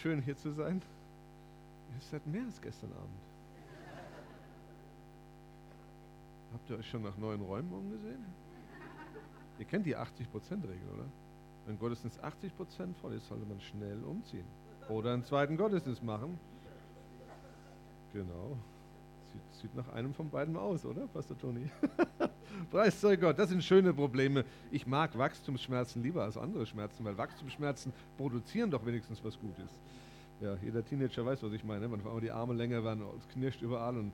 schön hier zu sein. Ihr seid mehr als gestern Abend. Habt ihr euch schon nach neuen Räumen umgesehen? Ihr kennt die 80%-Regel, oder? Wenn Gottesdienst 80% voll ist, sollte man schnell umziehen. Oder einen zweiten Gottesdienst machen. Genau. Sieht, sieht nach einem von beiden aus, oder, Pastor Toni? Preis sei Gott, das sind schöne Probleme. Ich mag Wachstumsschmerzen lieber als andere Schmerzen, weil Wachstumsschmerzen produzieren doch wenigstens was Gutes. Ja, jeder Teenager weiß, was ich meine. Man auf die Arme länger werden, es knirscht überall und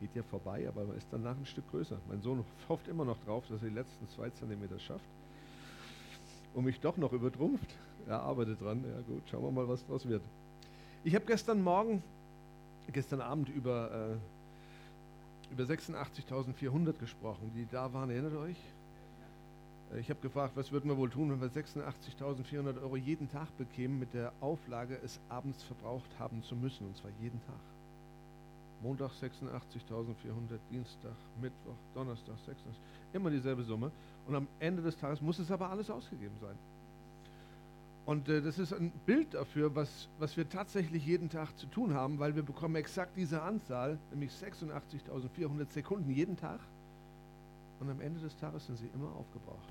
geht ja vorbei, aber man ist danach ein Stück größer. Mein Sohn hofft immer noch drauf, dass er die letzten zwei Zentimeter schafft und mich doch noch übertrumpft. Er arbeitet dran. Ja gut, schauen wir mal, was draus wird. Ich habe gestern Morgen, gestern Abend über, äh, über 86.400 gesprochen, die da waren. Erinnert euch? Äh, ich habe gefragt, was würden wir wohl tun, wenn wir 86.400 Euro jeden Tag bekämen, mit der Auflage, es abends verbraucht haben zu müssen, und zwar jeden Tag. Montag 86.400, Dienstag, Mittwoch, Donnerstag 86, immer dieselbe Summe. Und am Ende des Tages muss es aber alles ausgegeben sein. Und äh, das ist ein Bild dafür, was, was wir tatsächlich jeden Tag zu tun haben, weil wir bekommen exakt diese Anzahl, nämlich 86.400 Sekunden jeden Tag. Und am Ende des Tages sind sie immer aufgebraucht.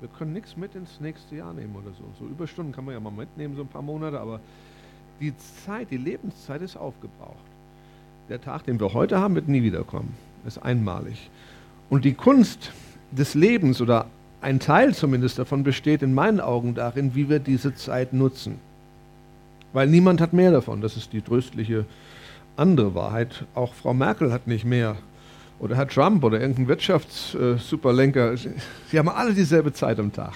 Wir können nichts mit ins nächste Jahr nehmen oder so. So Überstunden kann man ja mal mitnehmen, so ein paar Monate, aber die Zeit, die Lebenszeit ist aufgebraucht. Der Tag, den wir heute haben, wird nie wiederkommen. Ist einmalig. Und die Kunst des Lebens oder ein Teil zumindest davon besteht in meinen Augen darin, wie wir diese Zeit nutzen. Weil niemand hat mehr davon. Das ist die tröstliche andere Wahrheit. Auch Frau Merkel hat nicht mehr. Oder Herr Trump oder irgendein Wirtschaftssuperlenker. Sie haben alle dieselbe Zeit am Tag.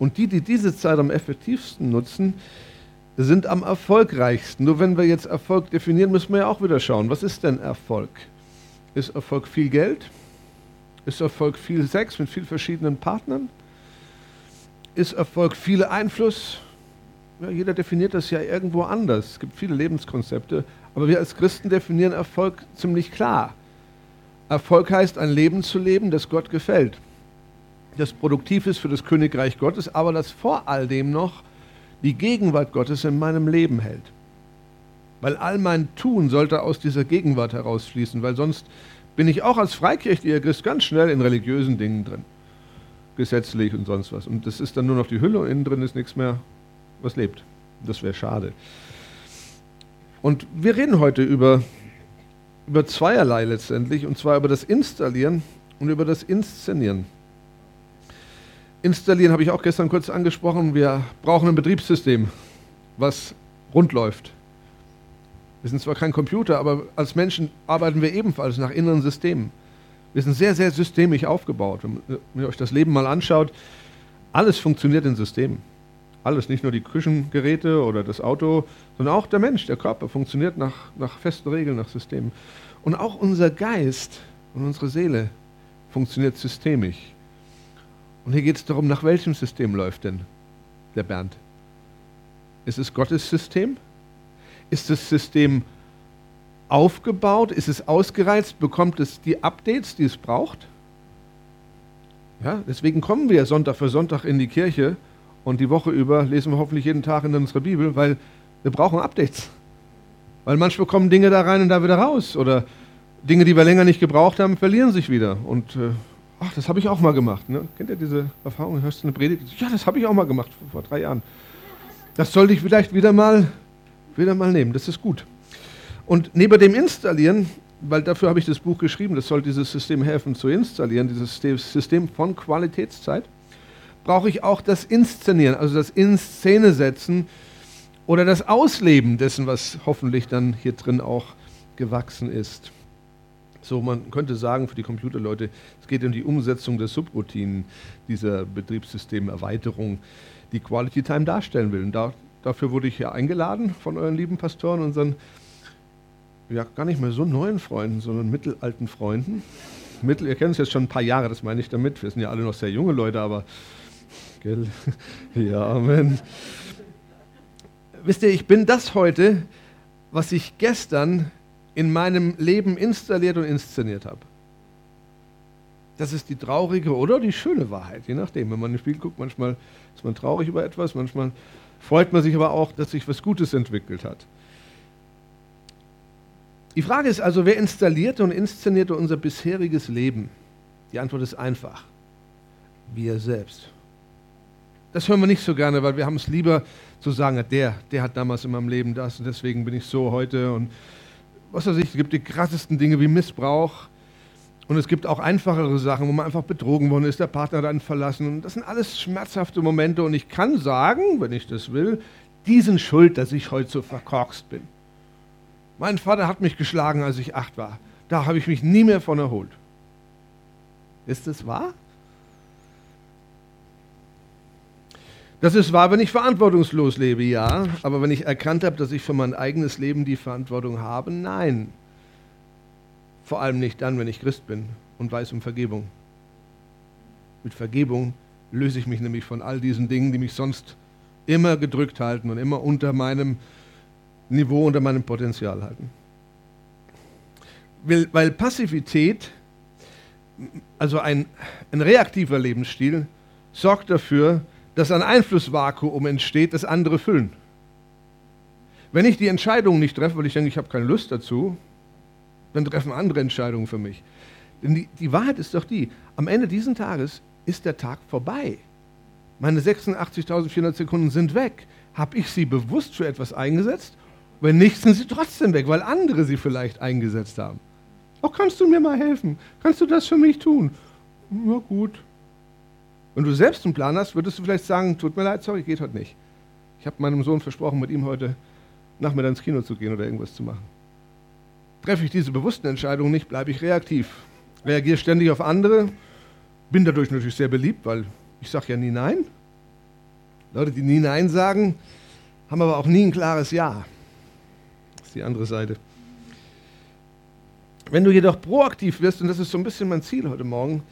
Und die, die diese Zeit am effektivsten nutzen, sind am erfolgreichsten. Nur wenn wir jetzt Erfolg definieren, müssen wir ja auch wieder schauen, was ist denn Erfolg? Ist Erfolg viel Geld? Ist Erfolg viel Sex mit vielen verschiedenen Partnern? Ist Erfolg viel Einfluss? Ja, jeder definiert das ja irgendwo anders. Es gibt viele Lebenskonzepte, aber wir als Christen definieren Erfolg ziemlich klar. Erfolg heißt, ein Leben zu leben, das Gott gefällt, das produktiv ist für das Königreich Gottes, aber das vor all dem noch die Gegenwart Gottes in meinem Leben hält. Weil all mein Tun sollte aus dieser Gegenwart herausfließen, weil sonst bin ich auch als freikirchlicher Christ ganz schnell in religiösen Dingen drin. Gesetzlich und sonst was. Und das ist dann nur noch die Hülle und innen drin ist nichts mehr, was lebt. Das wäre schade. Und wir reden heute über, über zweierlei letztendlich, und zwar über das Installieren und über das Inszenieren. Installieren habe ich auch gestern kurz angesprochen. Wir brauchen ein Betriebssystem, was rund läuft. Wir sind zwar kein Computer, aber als Menschen arbeiten wir ebenfalls nach inneren Systemen. Wir sind sehr, sehr systemisch aufgebaut. Wenn ihr euch das Leben mal anschaut, alles funktioniert in Systemen. Alles, nicht nur die Küchengeräte oder das Auto, sondern auch der Mensch, der Körper funktioniert nach, nach festen Regeln, nach Systemen. Und auch unser Geist und unsere Seele funktioniert systemisch. Und hier geht es darum, nach welchem System läuft denn der Bernd? Ist es Gottes System? Ist das System aufgebaut? Ist es ausgereizt? Bekommt es die Updates, die es braucht? Ja, deswegen kommen wir Sonntag für Sonntag in die Kirche und die Woche über lesen wir hoffentlich jeden Tag in unserer Bibel, weil wir brauchen Updates. Weil manchmal kommen Dinge da rein und da wieder raus. Oder Dinge, die wir länger nicht gebraucht haben, verlieren sich wieder. Und äh, ach, das habe ich auch mal gemacht. Ne? Kennt ihr diese Erfahrung? Hörst du eine Predigt? Ja, das habe ich auch mal gemacht vor drei Jahren. Das sollte ich vielleicht wieder mal, wieder mal nehmen. Das ist gut. Und neben dem Installieren, weil dafür habe ich das Buch geschrieben, das soll dieses System helfen zu installieren, dieses System von Qualitätszeit, brauche ich auch das Inszenieren, also das In Szene setzen oder das Ausleben dessen, was hoffentlich dann hier drin auch gewachsen ist. So, man könnte sagen für die Computerleute, es geht um die Umsetzung der Subroutinen dieser Betriebssystemerweiterung, die Quality Time darstellen will. Und da, dafür wurde ich hier eingeladen von euren lieben Pastoren, unseren ja gar nicht mehr so neuen Freunden, sondern mittelalten Freunden. Mittel, ihr kennt es jetzt schon ein paar Jahre, das meine ich damit. Wir sind ja alle noch sehr junge Leute, aber gell? ja, Amen. Wisst ihr, ich bin das heute, was ich gestern in meinem Leben installiert und inszeniert habe. Das ist die traurige oder die schöne Wahrheit, je nachdem. Wenn man ein Spiel guckt, manchmal ist man traurig über etwas, manchmal freut man sich aber auch, dass sich was Gutes entwickelt hat. Die Frage ist also, wer installierte und inszenierte unser bisheriges Leben? Die Antwort ist einfach. Wir selbst. Das hören wir nicht so gerne, weil wir haben es lieber zu sagen, der, der hat damals in meinem Leben das und deswegen bin ich so heute und was weiß ich, es gibt die krassesten Dinge wie Missbrauch und es gibt auch einfachere Sachen, wo man einfach betrogen worden ist, der Partner einen verlassen und das sind alles schmerzhafte Momente und ich kann sagen, wenn ich das will, die sind schuld, dass ich heute so verkorkst bin. Mein Vater hat mich geschlagen, als ich acht war. Da habe ich mich nie mehr von erholt. Ist das wahr? Das ist wahr, wenn ich verantwortungslos lebe, ja. Aber wenn ich erkannt habe, dass ich für mein eigenes Leben die Verantwortung habe, nein. Vor allem nicht dann, wenn ich Christ bin und weiß um Vergebung. Mit Vergebung löse ich mich nämlich von all diesen Dingen, die mich sonst immer gedrückt halten und immer unter meinem Niveau, unter meinem Potenzial halten. Weil, Passivität, also ein, ein reaktiver Lebensstil, sorgt dafür, dass ein Einflussvakuum entsteht, das andere füllen. Wenn ich die Entscheidung nicht treffe, weil ich denke, ich habe keine Lust dazu, dann treffen andere Entscheidungen für mich. Denn die, die Wahrheit ist doch die, am Ende dieses Tages ist der Tag vorbei. Meine 86.400 Sekunden sind weg. Habe ich sie bewusst für etwas eingesetzt wenn nicht, sind sie trotzdem weg, weil andere sie vielleicht eingesetzt haben. Auch kannst du mir mal helfen? Kannst du das für mich tun? Na gut. Wenn du selbst einen Plan hast, würdest du vielleicht sagen, tut mir leid, sorry, geht heute nicht. Ich habe meinem Sohn versprochen, mit ihm heute Nachmittag ins Kino zu gehen oder irgendwas zu machen. Treffe ich diese bewussten Entscheidungen nicht, bleibe ich reaktiv. Reagiere ständig auf andere, bin dadurch natürlich sehr beliebt, weil ich sage ja nie Nein. Leute, die nie Nein sagen, haben aber auch nie ein klares Ja ist die andere Seite. Wenn du jedoch proaktiv wirst, und das ist so ein bisschen mein Ziel heute Morgen,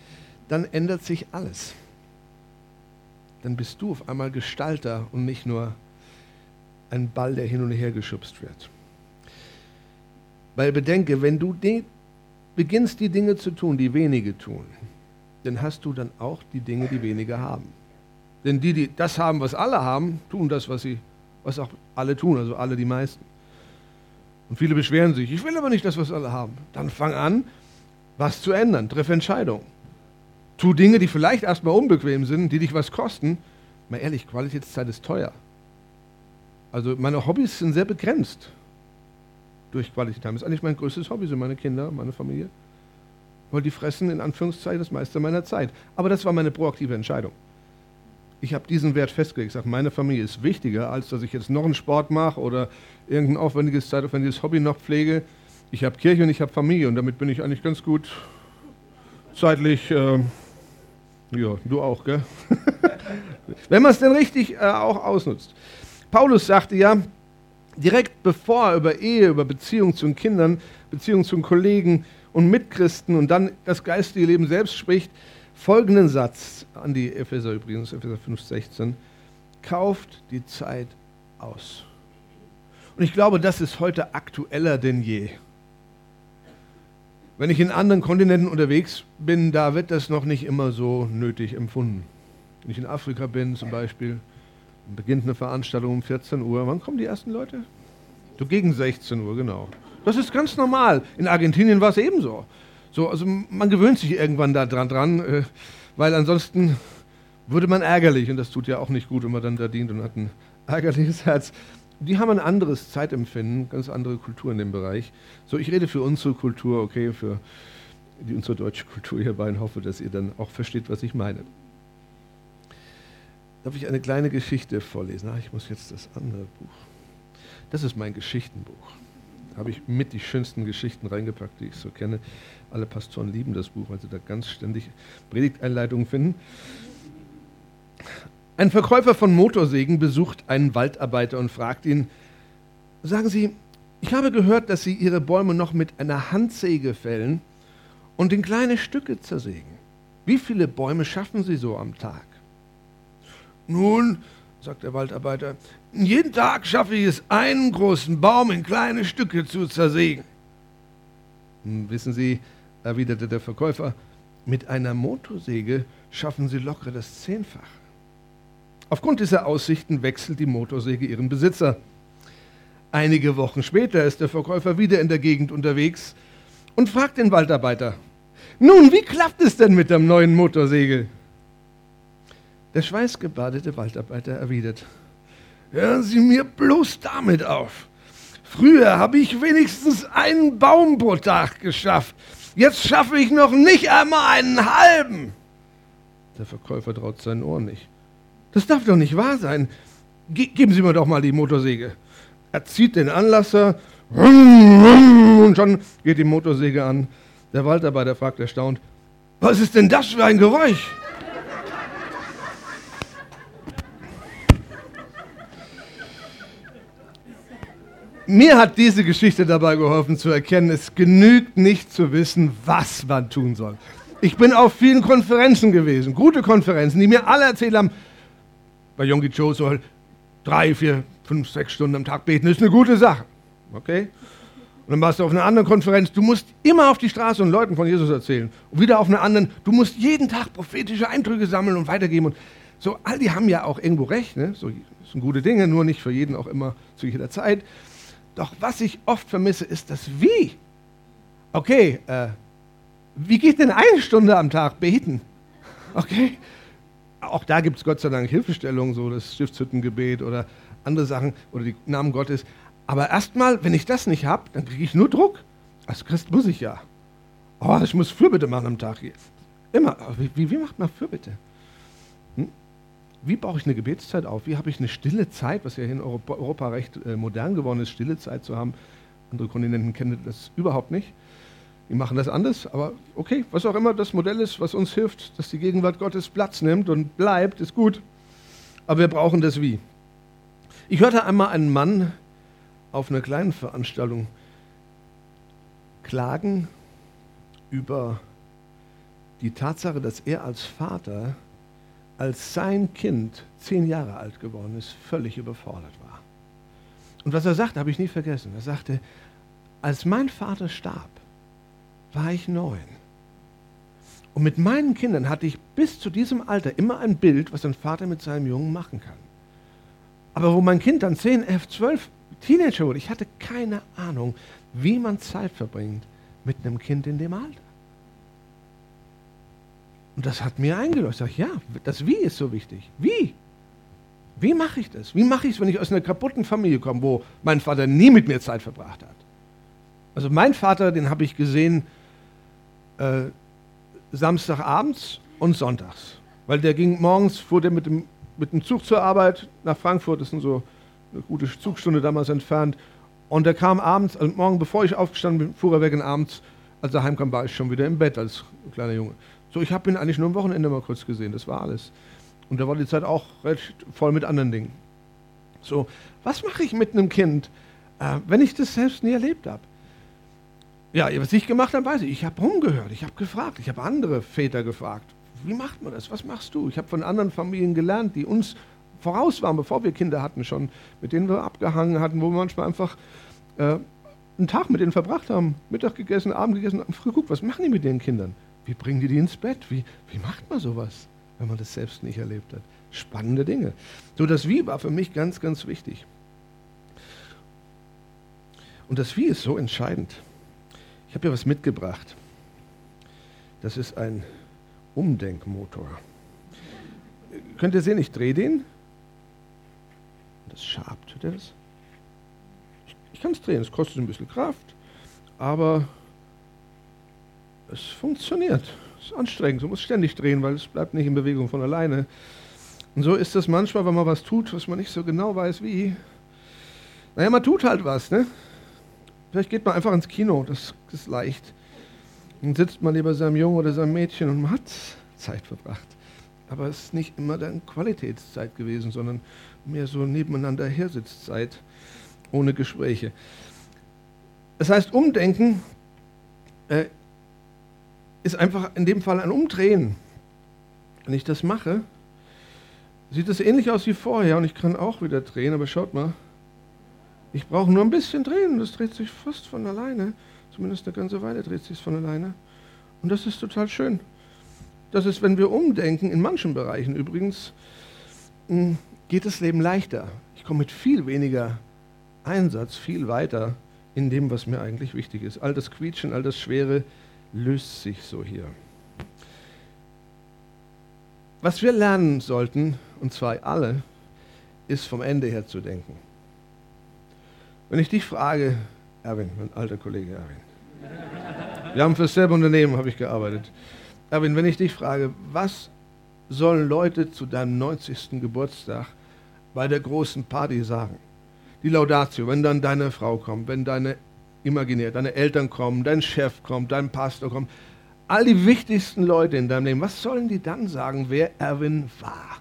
dann ändert sich alles. Dann bist du auf einmal Gestalter und nicht nur ein Ball, der hin und her geschubst wird. Weil bedenke, wenn du beginnst, die Dinge zu tun, die wenige tun, dann hast du dann auch die Dinge, die wenige haben. Denn die, die das haben, was alle haben, tun das, was, sie, was auch alle tun, also alle die meisten. Und viele beschweren sich, ich will aber nicht das, was alle haben. Dann fang an, was zu ändern. Triff Entscheidungen. Tu Dinge, die vielleicht erstmal unbequem sind, die dich was kosten. Mal ehrlich, Qualitätszeit ist teuer. Also meine Hobbys sind sehr begrenzt durch Qualität Das ist eigentlich mein größtes Hobby, sind meine Kinder, meine Familie. Weil die fressen in Anführungszeichen das meiste meiner Zeit. Aber das war meine proaktive Entscheidung ich habe diesen Wert festgelegt. Ich sage, meine Familie ist wichtiger, als dass ich jetzt noch einen Sport mache oder irgendein aufwendiges, zeitaufwendiges Hobby noch pflege. Ich habe Kirche und ich habe Familie und damit bin ich eigentlich ganz gut zeitlich. Äh, ja, du auch, gell? Wenn man es denn richtig äh, auch ausnutzt. Paulus sagte ja, direkt bevor er über Ehe, über Beziehung zu den Kindern, Beziehung zu den Kollegen und Mitchristen und dann das geistige Leben selbst spricht, folgenden Satz an die Epheser übrigens, Epheser 5,16. Kauft die Zeit aus. Und ich glaube, das ist heute aktueller denn je. Wenn ich in anderen Kontinenten unterwegs bin, da wird das noch nicht immer so nötig empfunden. Wenn ich in Afrika bin zum Beispiel, beginnt eine Veranstaltung um 14 Uhr. Wann kommen die ersten Leute? So gegen 16 Uhr, genau. Das ist ganz normal. In Argentinien war es ebenso. So, also man gewöhnt sich irgendwann da dran, dran äh, weil ansonsten würde man ärgerlich, und das tut ja auch nicht gut, wenn man dann da dient und hat ein ärgerliches Herz. Die haben ein anderes Zeitempfinden, ganz andere Kultur in dem Bereich. So, ich rede für unsere Kultur, okay, für die, unsere deutsche Kultur hierbei und hoffe, dass ihr dann auch versteht, was ich meine. Darf ich eine kleine Geschichte vorlesen? Ach, ich muss jetzt das andere Buch. Das ist mein Geschichtenbuch. Da habe ich mit die schönsten Geschichten reingepackt, die ich so kenne. Alle Pastoren lieben das Buch, weil sie da ganz ständig Predigteinleitungen finden. Ein Verkäufer von Motorsägen besucht einen Waldarbeiter und fragt ihn, sagen Sie, ich habe gehört, dass Sie Ihre Bäume noch mit einer Handsäge fällen und in kleine Stücke zersägen. Wie viele Bäume schaffen Sie so am Tag? Nun, sagt der Waldarbeiter, jeden Tag schaffe ich es, einen großen Baum in kleine Stücke zu zersägen. Hm, wissen Sie, erwiderte der Verkäufer, mit einer Motorsäge schaffen Sie locker das Zehnfache. Aufgrund dieser Aussichten wechselt die Motorsäge ihren Besitzer. Einige Wochen später ist der Verkäufer wieder in der Gegend unterwegs und fragt den Waldarbeiter, nun, wie klappt es denn mit der neuen Motorsäge? Der schweißgebadete Waldarbeiter erwidert, hören Sie mir bloß damit auf. Früher habe ich wenigstens einen Baum pro Tag geschafft. Jetzt schaffe ich noch nicht einmal einen halben. Der Verkäufer traut seinen Ohren nicht. Das darf doch nicht wahr sein. Ge geben Sie mir doch mal die Motorsäge. Er zieht den Anlasser und schon geht die Motorsäge an. Der Waldarbeiter fragt erstaunt, was ist denn das für ein Geräusch? Mir hat diese Geschichte dabei geholfen zu erkennen, es genügt nicht zu wissen, was man tun soll. Ich bin auf vielen Konferenzen gewesen, gute Konferenzen, die mir alle erzählt haben, bei Yonggi Cho soll drei, vier, fünf, sechs Stunden am Tag beten, ist eine gute Sache. Okay? Und dann warst du auf einer anderen Konferenz, du musst immer auf die Straße und Leuten von Jesus erzählen. Und wieder auf einer anderen, du musst jeden Tag prophetische Eindrücke sammeln und weitergeben. Und so, all die haben ja auch irgendwo recht, ne? So, das sind gute Dinge, nur nicht für jeden auch immer zu jeder Zeit. Doch was ich oft vermisse, ist das Wie. Okay, äh, wie geht denn eine Stunde am Tag beten? Okay, auch da gibt es Gott sei Dank Hilfestellungen, so das Stiftshüttengebet oder andere Sachen oder die Namen Gottes. Aber erstmal, wenn ich das nicht habe, dann kriege ich nur Druck. Als Christ muss ich ja. Oh, ich muss Fürbitte machen am Tag. Immer. Wie, wie macht man Fürbitte? Wie baue ich eine Gebetszeit auf? Wie habe ich eine stille Zeit, was ja hier in Europa, recht äh, modern geworden ist, stille Zeit zu haben? Andere Kontinenten kennen das überhaupt nicht. Die machen das anders, aber okay, was auch immer das Modell ist, was uns hilft, dass die Gegenwart Gottes Platz nimmt und bleibt, ist gut. Aber wir brauchen das Wie. Ich hörte einmal einen Mann auf einer kleinen Veranstaltung klagen über die Tatsache, dass er als Vater als sein Kind zehn Jahre alt geworden ist, völlig überfordert war. Und was er sagte, habe ich nie vergessen. Er sagte, als mein Vater starb, war ich neun. Und mit meinen Kindern hatte ich bis zu diesem Alter immer ein Bild, was ein Vater mit seinem Jungen machen kann. Aber wo mein Kind dann 10, 11, 12 Teenager wurde, ich hatte keine Ahnung, wie man Zeit verbringt mit einem Kind in dem Alter. Und das hat mir eingeleuchtet. Ich sage, ja, das Wie ist so wichtig. Wie? Wie mache ich das? Wie mache ich es, wenn ich aus einer kaputten Familie komme, wo mein Vater nie mit mir Zeit verbracht hat? Also mein Vater, den habe ich gesehen äh, Samstagabends und sonntags. Weil der ging morgens, fuhr der mit dem, mit dem Zug zur Arbeit nach Frankfurt, das sind so eine gute Zugstunde damals entfernt. Und der kam abends, also morgen bevor ich aufgestanden bin, fuhr er weg und abends, als er heimkam, war ich schon wieder im Bett als kleiner Junge. So, ich habe ihn eigentlich nur am Wochenende mal kurz gesehen, das war alles. Und da war die Zeit auch recht voll mit anderen Dingen. So, was mache ich mit einem Kind, äh, wenn ich das selbst nie erlebt habe? Ja, was ich gemacht habe, weiß ich. Ich habe rumgehört, ich habe gefragt, ich habe andere Väter gefragt. Wie macht man das? Was machst du? Ich habe von anderen Familien gelernt, die uns voraus waren, bevor wir Kinder hatten schon, mit denen wir abgehangen hatten, wo wir manchmal einfach äh, einen Tag mit denen verbracht haben, Mittag gegessen, Abend gegessen, früh geguckt, was machen die mit den Kindern? Wie bringen die die ins Bett? Wie, wie macht man sowas, wenn man das selbst nicht erlebt hat? Spannende Dinge. So, das Wie war für mich ganz, ganz wichtig. Und das Wie ist so entscheidend. Ich habe hier was mitgebracht. Das ist ein Umdenkmotor. Könnt ihr sehen, ich drehe den. Das schabt. Hört ihr das? Ich, ich kann es drehen, es kostet ein bisschen Kraft, aber es funktioniert. Es ist anstrengend, du musst ständig drehen, weil es bleibt nicht in Bewegung von alleine. Und so ist es manchmal, wenn man was tut, was man nicht so genau weiß, wie. Naja, man tut halt was, ne? Vielleicht geht man einfach ins Kino, das ist leicht. Dann sitzt man lieber seinem Jungen oder seinem Mädchen und man hat Zeit verbracht. Aber es ist nicht immer dann Qualitätszeit gewesen, sondern mehr so nebeneinander Hersitzzeit ohne Gespräche. Das heißt, Umdenken äh, ist einfach in dem Fall ein Umdrehen. Wenn ich das mache, sieht es ähnlich aus wie vorher und ich kann auch wieder drehen, aber schaut mal. Ich brauche nur ein bisschen drehen und das dreht sich fast von alleine. Zumindest eine ganze Weile dreht sich es von alleine. Und das ist total schön. Das ist, wenn wir umdenken, in manchen Bereichen übrigens, hm, geht das Leben leichter. Ich komme mit viel weniger Einsatz viel weiter in dem, was mir eigentlich wichtig ist. All das Quietschen, all das Schwere löst sich so hier. Was wir lernen sollten, und zwar alle, ist vom Ende her zu denken. Wenn ich dich frage, Erwin, mein alter Kollege Erwin, wir haben für dasselbe Unternehmen, habe ich gearbeitet. Erwin, wenn ich dich frage, was sollen Leute zu deinem 90. Geburtstag bei der großen Party sagen? Die Laudatio, wenn dann deine Frau kommt, wenn deine imaginär, deine Eltern kommen, dein Chef kommt, dein Pastor kommt, all die wichtigsten Leute in deinem Leben, was sollen die dann sagen, wer Erwin war?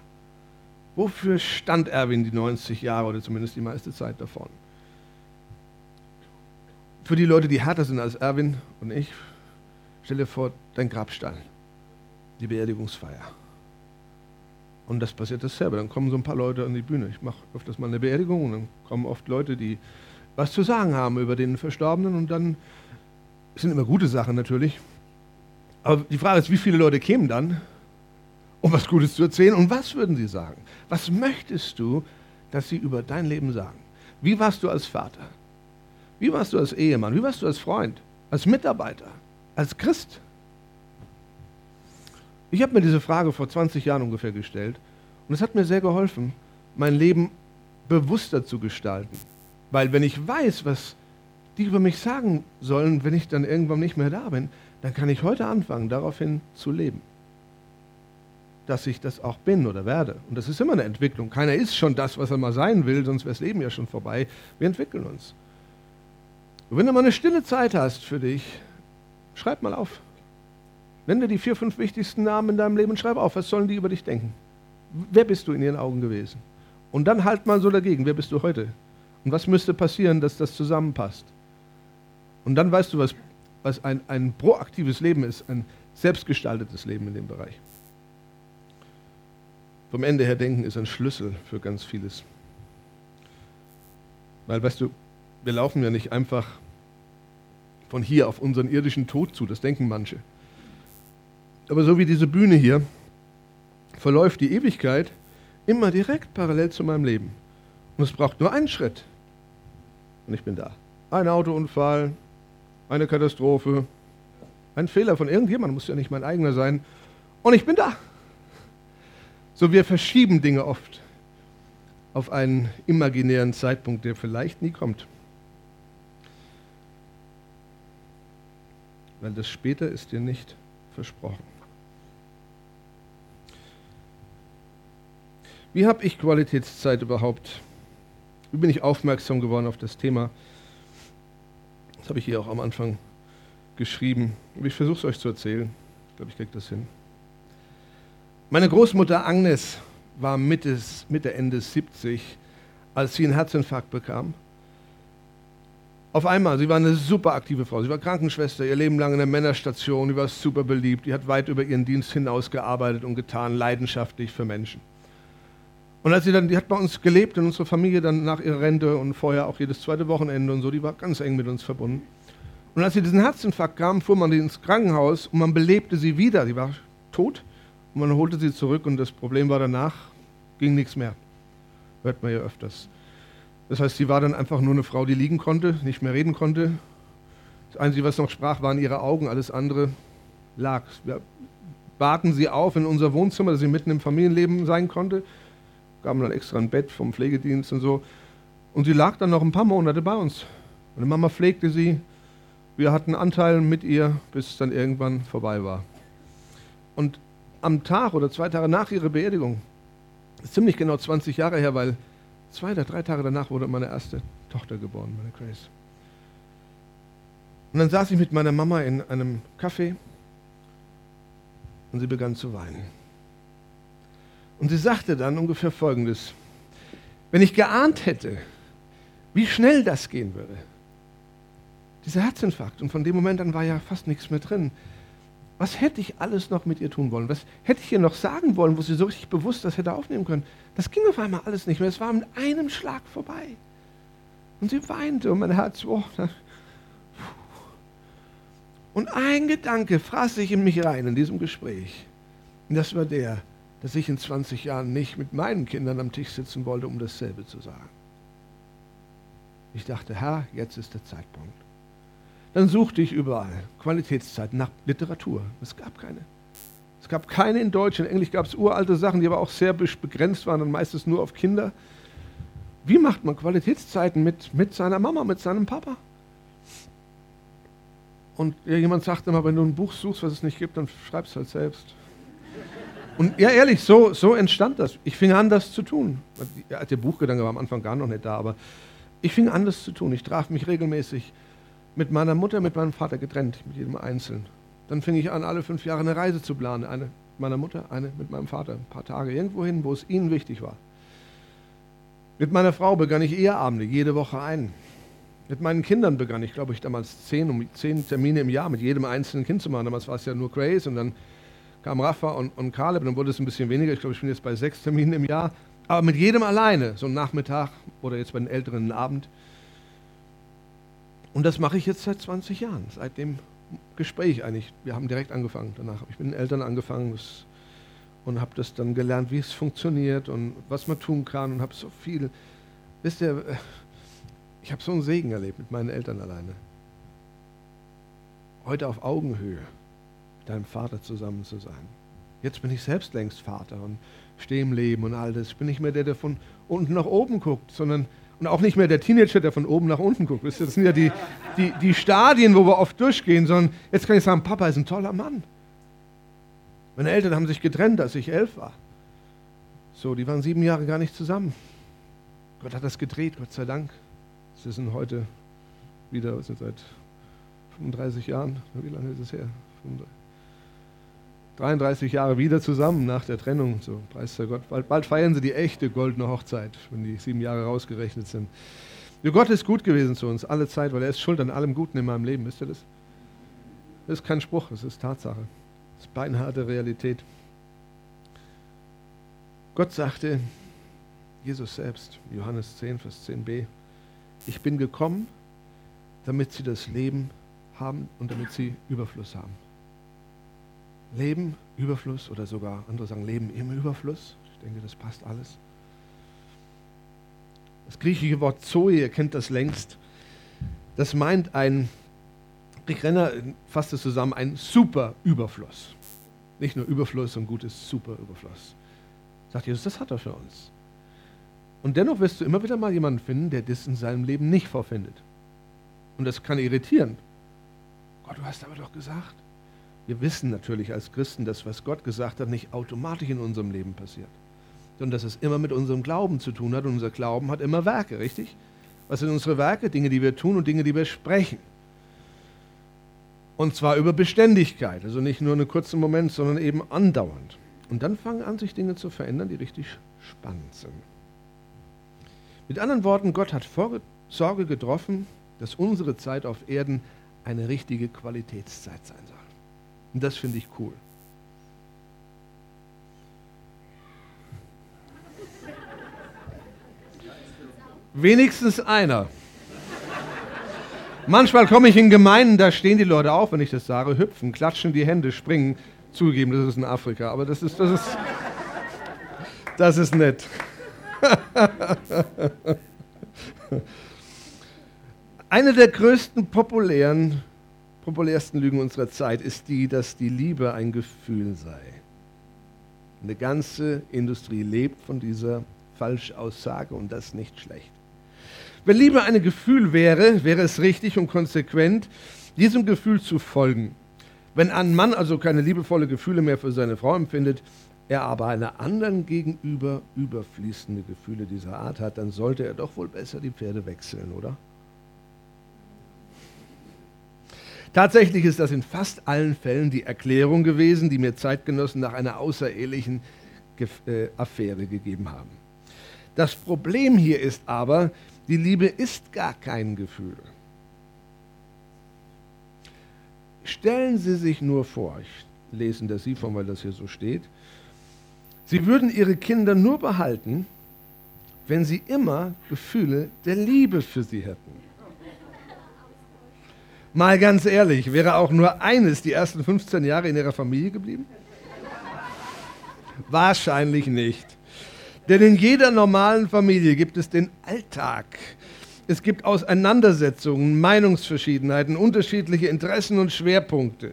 Wofür stand Erwin die 90 Jahre oder zumindest die meiste Zeit davon? Für die Leute, die härter sind als Erwin und ich, stell dir vor, dein Grabstein, die Beerdigungsfeier. Und das passiert dasselbe. Dann kommen so ein paar Leute an die Bühne. Ich mache öfters mal eine Beerdigung und dann kommen oft Leute, die was zu sagen haben über den Verstorbenen und dann sind immer gute Sachen natürlich. Aber die Frage ist, wie viele Leute kämen dann, um was Gutes zu erzählen und was würden sie sagen? Was möchtest du, dass sie über dein Leben sagen? Wie warst du als Vater? Wie warst du als Ehemann? Wie warst du als Freund? Als Mitarbeiter? Als Christ? Ich habe mir diese Frage vor 20 Jahren ungefähr gestellt und es hat mir sehr geholfen, mein Leben bewusster zu gestalten. Weil wenn ich weiß, was die über mich sagen sollen, wenn ich dann irgendwann nicht mehr da bin, dann kann ich heute anfangen, daraufhin zu leben. Dass ich das auch bin oder werde. Und das ist immer eine Entwicklung. Keiner ist schon das, was er mal sein will, sonst wäre das Leben ja schon vorbei. Wir entwickeln uns. Und wenn du mal eine stille Zeit hast für dich, schreib mal auf. Nenn dir die vier, fünf wichtigsten Namen in deinem Leben und schreib auf, was sollen die über dich denken? Wer bist du in ihren Augen gewesen? Und dann halt mal so dagegen, wer bist du heute? Und was müsste passieren, dass das zusammenpasst? Und dann weißt du, was, was ein, ein proaktives Leben ist, ein selbstgestaltetes Leben in dem Bereich. Vom Ende her denken ist ein Schlüssel für ganz vieles. Weil, weißt du, wir laufen ja nicht einfach von hier auf unseren irdischen Tod zu, das denken manche. Aber so wie diese Bühne hier, verläuft die Ewigkeit immer direkt parallel zu meinem Leben. Und es braucht nur einen Schritt. Und ich bin da. Ein Autounfall, eine Katastrophe, ein Fehler von irgendjemandem, muss ja nicht mein eigener sein. Und ich bin da. So wir verschieben Dinge oft auf einen imaginären Zeitpunkt, der vielleicht nie kommt. Weil das später ist dir nicht versprochen. Wie habe ich Qualitätszeit überhaupt? Wie bin ich aufmerksam geworden auf das Thema? Das habe ich hier auch am Anfang geschrieben. Ich versuche es euch zu erzählen. Ich glaube, ich kriege das hin. Meine Großmutter Agnes war Mitte, Mitte, Ende 70, als sie einen Herzinfarkt bekam. Auf einmal, sie war eine super aktive Frau. Sie war Krankenschwester, ihr Leben lang in der Männerstation, die war super beliebt, die hat weit über ihren Dienst hinaus gearbeitet und getan, leidenschaftlich für Menschen. Und als sie dann, die hat bei uns gelebt in unserer Familie dann nach ihrer Rente und vorher auch jedes zweite Wochenende und so, die war ganz eng mit uns verbunden. Und als sie diesen Herzinfarkt kam, fuhr man ins Krankenhaus und man belebte sie wieder. Die war tot und man holte sie zurück und das Problem war danach, ging nichts mehr. Hört man ja öfters. Das heißt, sie war dann einfach nur eine Frau, die liegen konnte, nicht mehr reden konnte. Das Einzige, was noch sprach, waren ihre Augen, alles andere lag. Wir baten sie auf in unser Wohnzimmer, dass sie mitten im Familienleben sein konnte gaben dann extra ein Bett vom Pflegedienst und so. Und sie lag dann noch ein paar Monate bei uns. Meine Mama pflegte sie. Wir hatten Anteil mit ihr, bis es dann irgendwann vorbei war. Und am Tag oder zwei Tage nach ihrer Beerdigung, ist ziemlich genau 20 Jahre her, weil zwei oder drei Tage danach wurde meine erste Tochter geboren, meine Grace. Und dann saß ich mit meiner Mama in einem Café und sie begann zu weinen. Und sie sagte dann ungefähr Folgendes. Wenn ich geahnt hätte, wie schnell das gehen würde, dieser Herzinfarkt, und von dem Moment an war ja fast nichts mehr drin, was hätte ich alles noch mit ihr tun wollen? Was hätte ich ihr noch sagen wollen, wo sie so richtig bewusst das hätte aufnehmen können? Das ging auf einmal alles nicht mehr. Es war mit einem Schlag vorbei. Und sie weinte und mein Herz, oh, und ein Gedanke fraß sich in mich rein in diesem Gespräch. Und das war der, dass ich in 20 Jahren nicht mit meinen Kindern am Tisch sitzen wollte, um dasselbe zu sagen. Ich dachte, Herr, jetzt ist der Zeitpunkt. Dann suchte ich überall Qualitätszeiten nach Literatur. Es gab keine. Es gab keine in Deutsch. In Englisch gab es uralte Sachen, die aber auch sehr begrenzt waren und meistens nur auf Kinder. Wie macht man Qualitätszeiten mit, mit seiner Mama, mit seinem Papa? Und jemand sagt immer, wenn du ein Buch suchst, was es nicht gibt, dann schreib es halt selbst. Und ja, ehrlich, so, so entstand das. Ich fing an, das zu tun. Der Buchgedanke war am Anfang gar noch nicht da, aber ich fing an, das zu tun. Ich traf mich regelmäßig mit meiner Mutter, mit meinem Vater getrennt, mit jedem Einzelnen. Dann fing ich an, alle fünf Jahre eine Reise zu planen. Eine mit meiner Mutter, eine mit meinem Vater. Ein paar Tage irgendwo hin, wo es ihnen wichtig war. Mit meiner Frau begann ich Eheabende, jede Woche ein. Mit meinen Kindern begann ich, glaube ich, damals zehn, um zehn Termine im Jahr mit jedem einzelnen Kind zu machen. Damals war es ja nur Grace und dann kam Rafa und, und Caleb, dann wurde es ein bisschen weniger. Ich glaube, ich bin jetzt bei sechs Terminen im Jahr. Aber mit jedem alleine, so einen Nachmittag oder jetzt bei den Älteren einen Abend. Und das mache ich jetzt seit 20 Jahren, seit dem Gespräch eigentlich. Wir haben direkt angefangen danach. Ich bin den Eltern angefangen das, und habe das dann gelernt, wie es funktioniert und was man tun kann und habe so viel. Wisst ihr, ich habe so einen Segen erlebt mit meinen Eltern alleine. Heute auf Augenhöhe mit deinem Vater zusammen zu sein. Jetzt bin ich selbst längst Vater und stehe im Leben und all das. Ich bin nicht mehr der, der von unten nach oben guckt, sondern und auch nicht mehr der Teenager, der von oben nach unten guckt. Das sind ja die, die, die Stadien, wo wir oft durchgehen, sondern jetzt kann ich sagen, Papa ist ein toller Mann. Meine Eltern haben sich getrennt, als ich elf war. So, die waren sieben Jahre gar nicht zusammen. Gott hat das gedreht, Gott sei Dank. Sie sind heute wieder sind seit 35 Jahren, wie lange ist es her? 33 Jahre wieder zusammen nach der Trennung. So, preis der Gott. Bald, bald, feiern sie die echte goldene Hochzeit, wenn die sieben Jahre rausgerechnet sind. Ja, Gott ist gut gewesen zu uns, alle Zeit, weil er ist schuld an allem Guten in meinem Leben. Wisst ihr das? Das ist kein Spruch, das ist Tatsache. Das ist beinharte Realität. Gott sagte, Jesus selbst, Johannes 10, Vers 10b, ich bin gekommen, damit sie das Leben haben und damit sie Überfluss haben. Leben, Überfluss oder sogar andere sagen Leben im Überfluss. Ich denke, das passt alles. Das griechische Wort Zoe, ihr kennt das längst, das meint ein, Rick Renner fasst es zusammen, ein super Überfluss. Nicht nur Überfluss, sondern gutes super Überfluss. Sagt Jesus, das hat er für uns. Und dennoch wirst du immer wieder mal jemanden finden, der das in seinem Leben nicht vorfindet. Und das kann irritieren. Gott, du hast aber doch gesagt. Wir wissen natürlich als Christen, dass was Gott gesagt hat, nicht automatisch in unserem Leben passiert. Sondern dass es immer mit unserem Glauben zu tun hat. Und unser Glauben hat immer Werke, richtig? Was sind unsere Werke? Dinge, die wir tun und Dinge, die wir sprechen. Und zwar über Beständigkeit. Also nicht nur einen kurzen Moment, sondern eben andauernd. Und dann fangen an, sich Dinge zu verändern, die richtig spannend sind. Mit anderen Worten, Gott hat Sorge getroffen, dass unsere Zeit auf Erden eine richtige Qualitätszeit sein soll. Und das finde ich cool. Wenigstens einer. Manchmal komme ich in Gemeinden, da stehen die Leute auf, wenn ich das sage, hüpfen, klatschen die Hände, springen. Zugegeben, das ist in Afrika, aber das ist, das ist, das ist nett. Eine der größten populären, populärsten Lügen unserer Zeit ist die, dass die Liebe ein Gefühl sei. Eine ganze Industrie lebt von dieser Falschaussage und das nicht schlecht. Wenn Liebe ein Gefühl wäre, wäre es richtig und konsequent, diesem Gefühl zu folgen. Wenn ein Mann also keine liebevolle Gefühle mehr für seine Frau empfindet, er aber einer anderen gegenüber überfließende Gefühle dieser Art hat, dann sollte er doch wohl besser die Pferde wechseln, oder? Tatsächlich ist das in fast allen Fällen die Erklärung gewesen, die mir Zeitgenossen nach einer außerehelichen äh, Affäre gegeben haben. Das Problem hier ist aber, die Liebe ist gar kein Gefühl. Stellen Sie sich nur vor, ich lese das Sie vor, weil das hier so steht, Sie würden ihre Kinder nur behalten, wenn sie immer Gefühle der Liebe für sie hätten. Mal ganz ehrlich, wäre auch nur eines die ersten 15 Jahre in ihrer Familie geblieben? Wahrscheinlich nicht. Denn in jeder normalen Familie gibt es den Alltag. Es gibt Auseinandersetzungen, Meinungsverschiedenheiten, unterschiedliche Interessen und Schwerpunkte.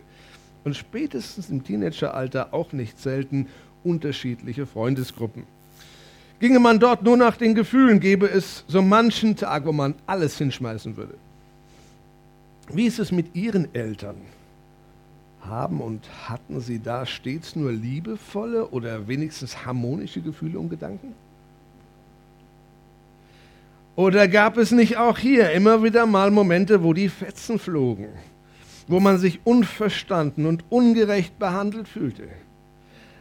Und spätestens im Teenageralter auch nicht selten unterschiedliche Freundesgruppen. Ginge man dort nur nach den Gefühlen, gäbe es so manchen Tag, wo man alles hinschmeißen würde. Wie ist es mit Ihren Eltern? Haben und hatten Sie da stets nur liebevolle oder wenigstens harmonische Gefühle und Gedanken? Oder gab es nicht auch hier immer wieder mal Momente, wo die Fetzen flogen, wo man sich unverstanden und ungerecht behandelt fühlte?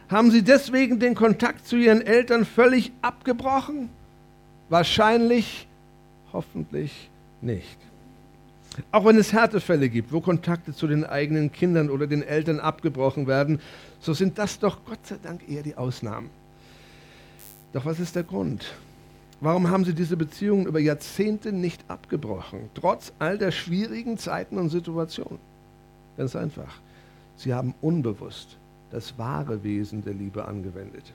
Haben Sie deswegen den Kontakt zu Ihren Eltern völlig abgebrochen? Wahrscheinlich, hoffentlich nicht. Auch wenn es Härtefälle gibt, wo Kontakte zu den eigenen Kindern oder den Eltern abgebrochen werden, so sind das doch Gott sei Dank eher die Ausnahmen. Doch was ist der Grund? Warum haben Sie diese Beziehungen über Jahrzehnte nicht abgebrochen, trotz all der schwierigen Zeiten und Situationen? Ganz einfach. Sie haben unbewusst das wahre Wesen der Liebe angewendet.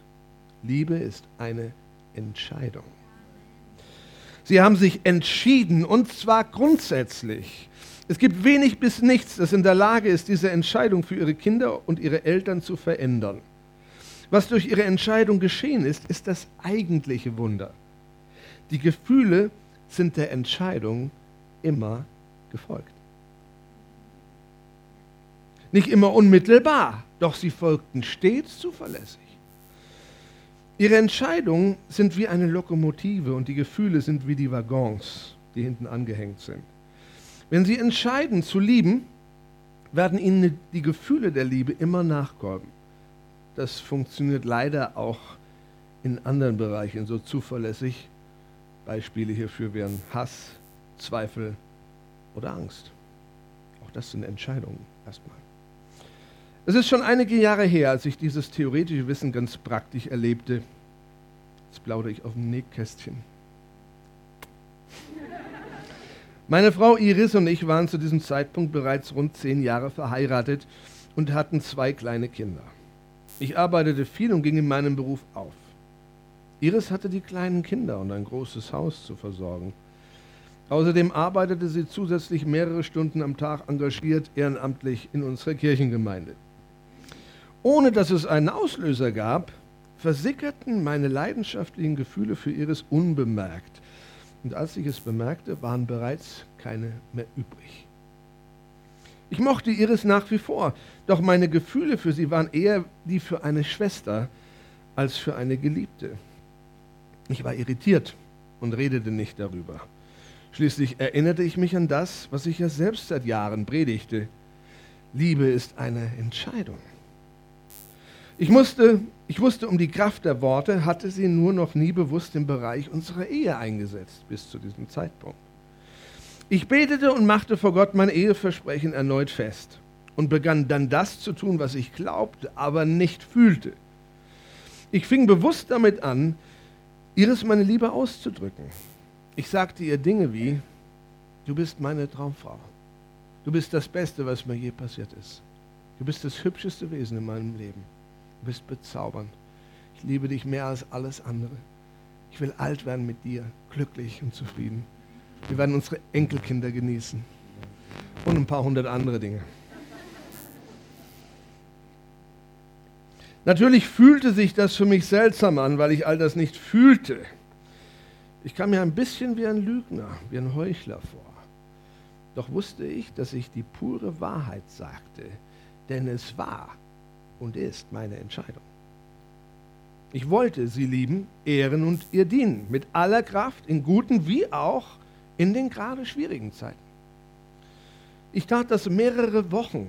Liebe ist eine Entscheidung. Sie haben sich entschieden und zwar grundsätzlich. Es gibt wenig bis nichts, das in der Lage ist, diese Entscheidung für ihre Kinder und ihre Eltern zu verändern. Was durch ihre Entscheidung geschehen ist, ist das eigentliche Wunder. Die Gefühle sind der Entscheidung immer gefolgt. Nicht immer unmittelbar, doch sie folgten stets zuverlässig. Ihre Entscheidungen sind wie eine Lokomotive und die Gefühle sind wie die Waggons, die hinten angehängt sind. Wenn Sie entscheiden zu lieben, werden Ihnen die Gefühle der Liebe immer nachkommen. Das funktioniert leider auch in anderen Bereichen so zuverlässig. Beispiele hierfür wären Hass, Zweifel oder Angst. Auch das sind Entscheidungen erstmal. Es ist schon einige Jahre her, als ich dieses theoretische Wissen ganz praktisch erlebte. Jetzt plaudere ich auf dem Nähkästchen. Meine Frau Iris und ich waren zu diesem Zeitpunkt bereits rund zehn Jahre verheiratet und hatten zwei kleine Kinder. Ich arbeitete viel und ging in meinem Beruf auf. Iris hatte die kleinen Kinder und ein großes Haus zu versorgen. Außerdem arbeitete sie zusätzlich mehrere Stunden am Tag engagiert ehrenamtlich in unserer Kirchengemeinde. Ohne dass es einen Auslöser gab, versickerten meine leidenschaftlichen Gefühle für Iris unbemerkt. Und als ich es bemerkte, waren bereits keine mehr übrig. Ich mochte Iris nach wie vor, doch meine Gefühle für sie waren eher die für eine Schwester als für eine Geliebte. Ich war irritiert und redete nicht darüber. Schließlich erinnerte ich mich an das, was ich ja selbst seit Jahren predigte. Liebe ist eine Entscheidung. Ich, musste, ich wusste um die Kraft der Worte, hatte sie nur noch nie bewusst im Bereich unserer Ehe eingesetzt, bis zu diesem Zeitpunkt. Ich betete und machte vor Gott mein Eheversprechen erneut fest und begann dann das zu tun, was ich glaubte, aber nicht fühlte. Ich fing bewusst damit an, ihres meine Liebe auszudrücken. Ich sagte ihr Dinge wie, du bist meine Traumfrau. Du bist das Beste, was mir je passiert ist. Du bist das hübscheste Wesen in meinem Leben. Du bist bezaubernd. Ich liebe dich mehr als alles andere. Ich will alt werden mit dir, glücklich und zufrieden. Wir werden unsere Enkelkinder genießen und ein paar hundert andere Dinge. Natürlich fühlte sich das für mich seltsam an, weil ich all das nicht fühlte. Ich kam mir ein bisschen wie ein Lügner, wie ein Heuchler vor. Doch wusste ich, dass ich die pure Wahrheit sagte, denn es war und ist meine Entscheidung. Ich wollte sie lieben, ehren und ihr dienen, mit aller Kraft, in guten wie auch in den gerade schwierigen Zeiten. Ich tat das mehrere Wochen,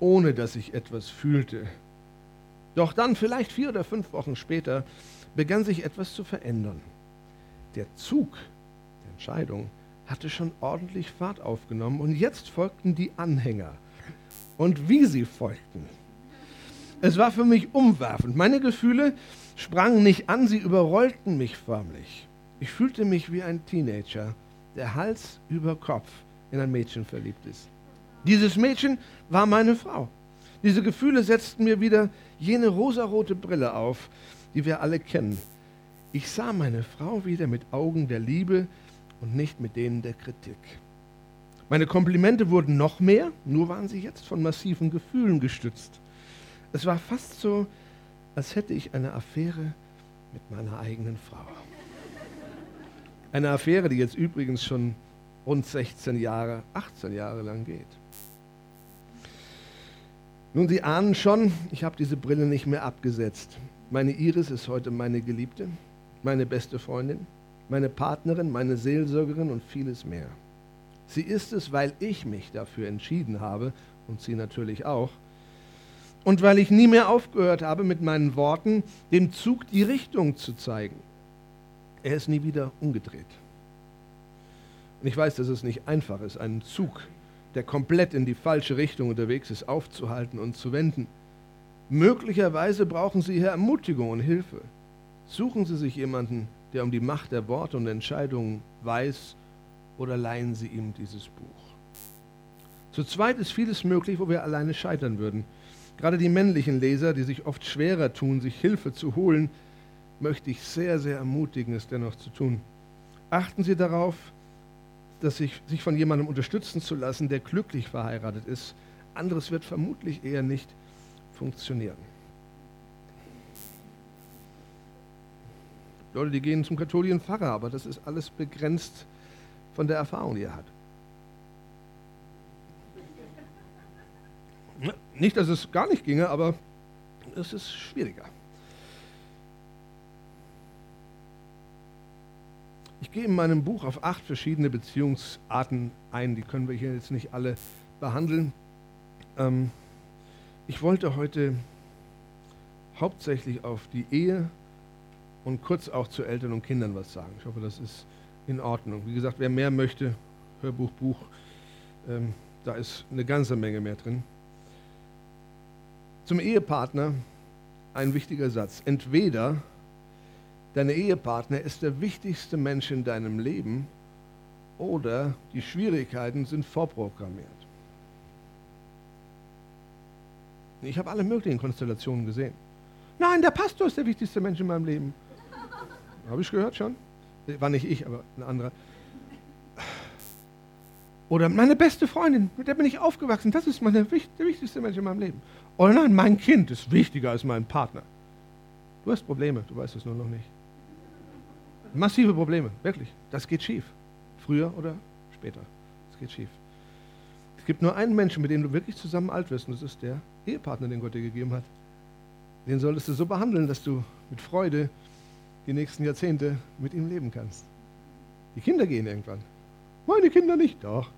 ohne dass ich etwas fühlte. Doch dann, vielleicht vier oder fünf Wochen später, begann sich etwas zu verändern. Der Zug der Entscheidung hatte schon ordentlich Fahrt aufgenommen und jetzt folgten die Anhänger. Und wie sie folgten, es war für mich umwerfend. Meine Gefühle sprangen nicht an, sie überrollten mich förmlich. Ich fühlte mich wie ein Teenager, der Hals über Kopf in ein Mädchen verliebt ist. Dieses Mädchen war meine Frau. Diese Gefühle setzten mir wieder jene rosarote Brille auf, die wir alle kennen. Ich sah meine Frau wieder mit Augen der Liebe und nicht mit denen der Kritik. Meine Komplimente wurden noch mehr, nur waren sie jetzt von massiven Gefühlen gestützt. Es war fast so, als hätte ich eine Affäre mit meiner eigenen Frau. Eine Affäre, die jetzt übrigens schon rund 16 Jahre, 18 Jahre lang geht. Nun, Sie ahnen schon, ich habe diese Brille nicht mehr abgesetzt. Meine Iris ist heute meine Geliebte, meine beste Freundin, meine Partnerin, meine Seelsorgerin und vieles mehr. Sie ist es, weil ich mich dafür entschieden habe und sie natürlich auch. Und weil ich nie mehr aufgehört habe, mit meinen Worten dem Zug die Richtung zu zeigen. Er ist nie wieder umgedreht. Und ich weiß, dass es nicht einfach ist, einen Zug, der komplett in die falsche Richtung unterwegs ist, aufzuhalten und zu wenden. Möglicherweise brauchen Sie hier Ermutigung und Hilfe. Suchen Sie sich jemanden, der um die Macht der Worte und Entscheidungen weiß, oder leihen Sie ihm dieses Buch. Zu zweit ist vieles möglich, wo wir alleine scheitern würden. Gerade die männlichen Leser, die sich oft schwerer tun, sich Hilfe zu holen, möchte ich sehr, sehr ermutigen, es dennoch zu tun. Achten Sie darauf, dass sich, sich von jemandem unterstützen zu lassen, der glücklich verheiratet ist. Anderes wird vermutlich eher nicht funktionieren. Leute, die gehen zum katholischen Pfarrer, aber das ist alles begrenzt von der Erfahrung, die er hat. Nicht, dass es gar nicht ginge, aber es ist schwieriger. Ich gehe in meinem Buch auf acht verschiedene Beziehungsarten ein. Die können wir hier jetzt nicht alle behandeln. Ähm, ich wollte heute hauptsächlich auf die Ehe und kurz auch zu Eltern und Kindern was sagen. Ich hoffe, das ist in Ordnung. Wie gesagt, wer mehr möchte, Hörbuch, Buch, ähm, da ist eine ganze Menge mehr drin. Zum Ehepartner ein wichtiger Satz. Entweder dein Ehepartner ist der wichtigste Mensch in deinem Leben oder die Schwierigkeiten sind vorprogrammiert. Ich habe alle möglichen Konstellationen gesehen. Nein, der Pastor ist der wichtigste Mensch in meinem Leben. Habe ich gehört schon? War nicht ich, aber ein anderer. Oder meine beste Freundin, mit der bin ich aufgewachsen. Das ist meine, der wichtigste Mensch in meinem Leben. Oder nein, mein Kind ist wichtiger als mein Partner. Du hast Probleme, du weißt es nur noch nicht. Massive Probleme, wirklich. Das geht schief. Früher oder später. Es geht schief. Es gibt nur einen Menschen, mit dem du wirklich zusammen alt wirst, und das ist der Ehepartner, den Gott dir gegeben hat. Den solltest du so behandeln, dass du mit Freude die nächsten Jahrzehnte mit ihm leben kannst. Die Kinder gehen irgendwann. Meine Kinder nicht, doch.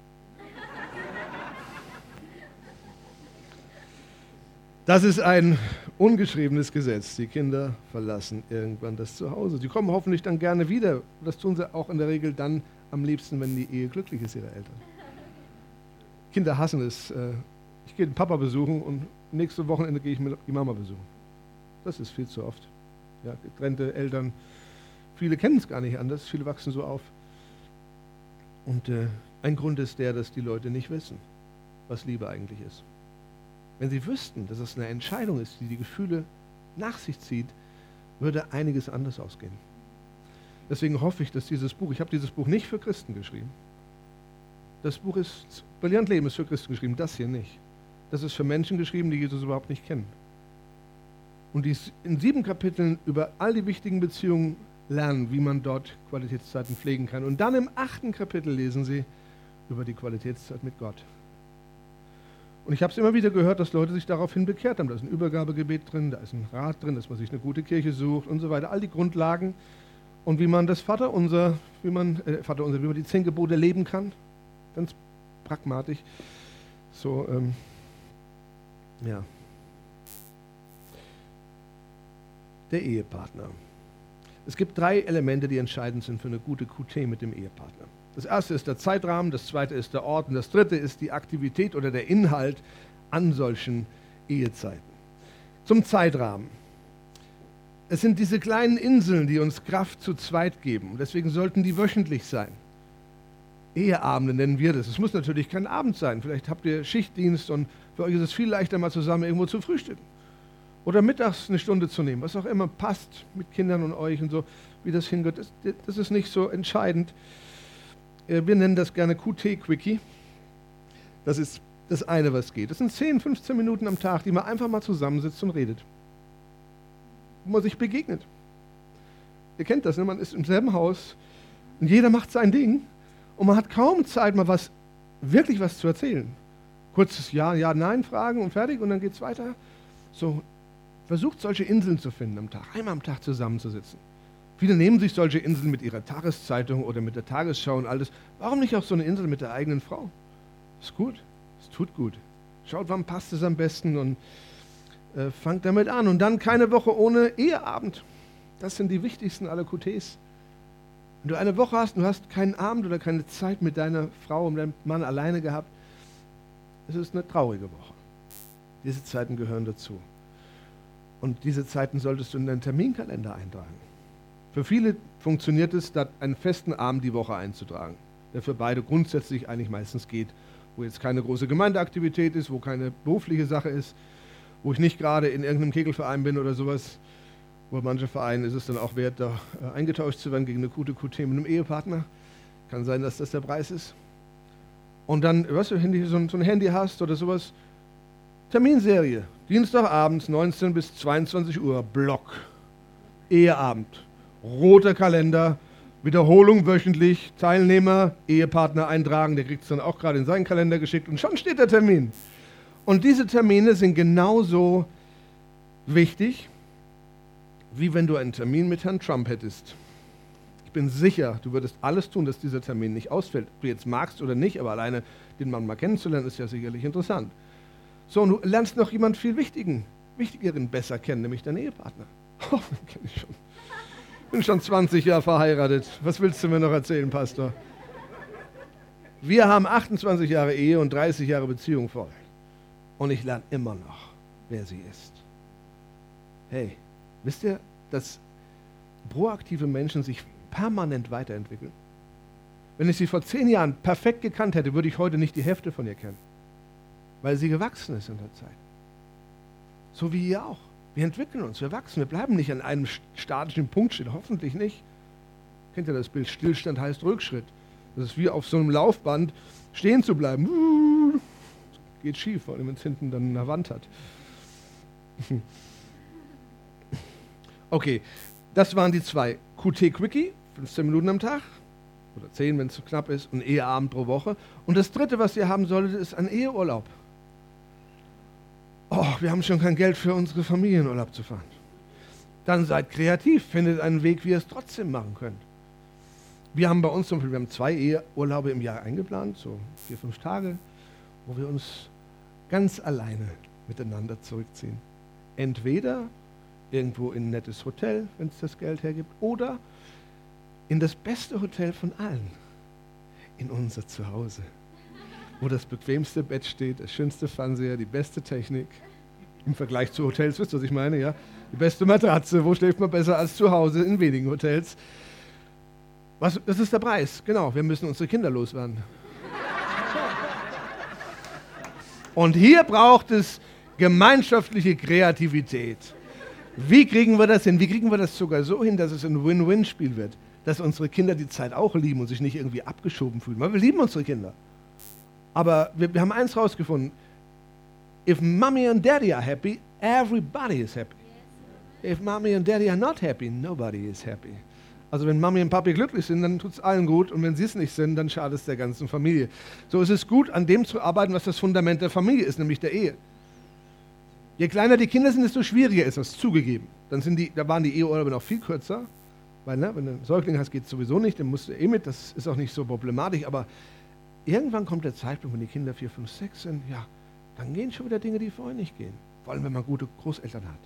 Das ist ein ungeschriebenes Gesetz. Die Kinder verlassen irgendwann das Zuhause. Sie kommen hoffentlich dann gerne wieder. Das tun sie auch in der Regel dann am liebsten, wenn die Ehe glücklich ist, ihre Eltern. Kinder hassen es. Äh, ich gehe den Papa besuchen und nächste Wochenende gehe ich die Mama besuchen. Das ist viel zu oft. Ja, getrennte Eltern. Viele kennen es gar nicht anders. Viele wachsen so auf. Und äh, ein Grund ist der, dass die Leute nicht wissen, was Liebe eigentlich ist. Wenn sie wüssten, dass es eine Entscheidung ist, die die Gefühle nach sich zieht, würde einiges anders ausgehen. Deswegen hoffe ich, dass dieses Buch, ich habe dieses Buch nicht für Christen geschrieben. Das Buch ist, Brillant Leben ist für Christen geschrieben, das hier nicht. Das ist für Menschen geschrieben, die Jesus überhaupt nicht kennen. Und die in sieben Kapiteln über all die wichtigen Beziehungen lernen, wie man dort Qualitätszeiten pflegen kann. Und dann im achten Kapitel lesen sie über die Qualitätszeit mit Gott. Und ich habe es immer wieder gehört, dass Leute sich daraufhin bekehrt haben. Da ist ein Übergabegebet drin, da ist ein Rat drin, dass man sich eine gute Kirche sucht und so weiter. All die Grundlagen und wie man das Vaterunser, wie man äh, Vaterunser, wie man die zehn Gebote leben kann, ganz pragmatisch. So, ähm, ja. Der Ehepartner. Es gibt drei Elemente, die entscheidend sind für eine gute QT mit dem Ehepartner. Das erste ist der Zeitrahmen, das zweite ist der Ort und das dritte ist die Aktivität oder der Inhalt an solchen Ehezeiten. Zum Zeitrahmen. Es sind diese kleinen Inseln, die uns Kraft zu zweit geben. Deswegen sollten die wöchentlich sein. Eheabende nennen wir das. Es muss natürlich kein Abend sein. Vielleicht habt ihr Schichtdienst und Für euch ist es viel leichter, mal zusammen irgendwo zu frühstücken. Oder mittags eine Stunde zu nehmen, was auch immer passt mit Kindern und euch und so, wie das hingeht. Das, das ist nicht so entscheidend. Äh, wir nennen das gerne QT-Quickie. Das ist das eine, was geht. Das sind 10, 15 Minuten am Tag, die man einfach mal zusammensitzt und redet. Wo man sich begegnet. Ihr kennt das, ne? man ist im selben Haus und jeder macht sein Ding und man hat kaum Zeit, mal was, wirklich was zu erzählen. Kurzes Ja, Ja, Nein fragen und fertig und dann geht es weiter. So, versucht solche Inseln zu finden am Tag, einmal am Tag zusammenzusitzen. Viele nehmen sich solche Inseln mit ihrer Tageszeitung oder mit der Tagesschau und alles. Warum nicht auch so eine Insel mit der eigenen Frau? Ist gut, es tut gut. Schaut, wann passt es am besten und äh, fangt damit an. Und dann keine Woche ohne Eheabend. Das sind die wichtigsten aller QTs. Wenn du eine Woche hast und du hast keinen Abend oder keine Zeit mit deiner Frau und deinem Mann alleine gehabt, es ist eine traurige Woche. Diese Zeiten gehören dazu. Und diese Zeiten solltest du in deinen Terminkalender eintragen. Für viele funktioniert es, statt einen festen Abend die Woche einzutragen, der für beide grundsätzlich eigentlich meistens geht, wo jetzt keine große Gemeindeaktivität ist, wo keine berufliche Sache ist, wo ich nicht gerade in irgendeinem Kegelverein bin oder sowas, wo manche Vereine ist es dann auch wert, da äh, eingetauscht zu werden gegen eine gute QT mit einem Ehepartner. Kann sein, dass das der Preis ist. Und dann, weißt du, so, ein, so ein Handy hast oder sowas, Terminserie, Dienstagabends 19 bis 22 Uhr, Block, Eheabend, roter Kalender, Wiederholung wöchentlich, Teilnehmer, Ehepartner eintragen, der kriegt es dann auch gerade in seinen Kalender geschickt und schon steht der Termin. Und diese Termine sind genauso wichtig wie wenn du einen Termin mit Herrn Trump hättest. Ich bin sicher, du würdest alles tun, dass dieser Termin nicht ausfällt. Ob du jetzt magst oder nicht, aber alleine den Mann mal kennenzulernen, ist ja sicherlich interessant. So, und du lernst noch jemand viel Wichtigen, Wichtigeren besser kennen, nämlich deinen Ehepartner. Oh, kenne ich schon. Bin schon 20 Jahre verheiratet. Was willst du mir noch erzählen, Pastor? Wir haben 28 Jahre Ehe und 30 Jahre Beziehung voll. Und ich lerne immer noch, wer sie ist. Hey, Wisst ihr, dass proaktive Menschen sich permanent weiterentwickeln? Wenn ich sie vor zehn Jahren perfekt gekannt hätte, würde ich heute nicht die Hälfte von ihr kennen, weil sie gewachsen ist in der Zeit. So wie ihr auch. Wir entwickeln uns, wir wachsen, wir bleiben nicht an einem statischen Punkt stehen, hoffentlich nicht. Kennt ihr das Bild? Stillstand heißt Rückschritt. Das ist wie auf so einem Laufband stehen zu bleiben. Geht schief, vor allem wenn es hinten dann eine Wand hat. Okay, das waren die zwei. QT Quickie, 15 Minuten am Tag oder 10, wenn es zu knapp ist, und Eheabend pro Woche. Und das dritte, was ihr haben solltet, ist ein Eheurlaub. Oh, wir haben schon kein Geld für unsere Familienurlaub zu fahren. Dann seid kreativ, findet einen Weg, wie ihr es trotzdem machen könnt. Wir haben bei uns zum Beispiel, wir haben zwei Eheurlaube im Jahr eingeplant, so vier, fünf Tage, wo wir uns ganz alleine miteinander zurückziehen. Entweder irgendwo in ein nettes Hotel, wenn es das Geld hergibt, oder in das beste Hotel von allen, in unser Zuhause, wo das bequemste Bett steht, das schönste Fernseher, die beste Technik. Im Vergleich zu Hotels, wisst ihr, was ich meine? Ja? Die beste Matratze, wo schläft man besser als zu Hause in wenigen Hotels? Was, das ist der Preis, genau. Wir müssen unsere Kinder loswerden. Und hier braucht es gemeinschaftliche Kreativität. Wie kriegen wir das hin? Wie kriegen wir das sogar so hin, dass es ein Win-Win-Spiel wird? Dass unsere Kinder die Zeit auch lieben und sich nicht irgendwie abgeschoben fühlen. Weil wir lieben unsere Kinder. Aber wir, wir haben eins rausgefunden. If mommy and daddy are happy, everybody is happy. If mommy and daddy are not happy, nobody is happy. Also wenn Mami und Papi glücklich sind, dann tut es allen gut und wenn sie es nicht sind, dann schadet es der ganzen Familie. So ist es gut, an dem zu arbeiten, was das Fundament der Familie ist, nämlich der Ehe. Je kleiner die Kinder sind, desto schwieriger ist das, zugegeben. Dann sind die, da waren die Eheurlaube noch viel kürzer, weil ne, wenn du einen Säugling hast, geht es sowieso nicht, dann musst du eh mit, das ist auch nicht so problematisch, aber irgendwann kommt der Zeitpunkt, wenn die Kinder vier, fünf, sechs sind, ja, dann gehen schon wieder Dinge, die vorher nicht gehen. Vor allem, wenn man gute Großeltern hat.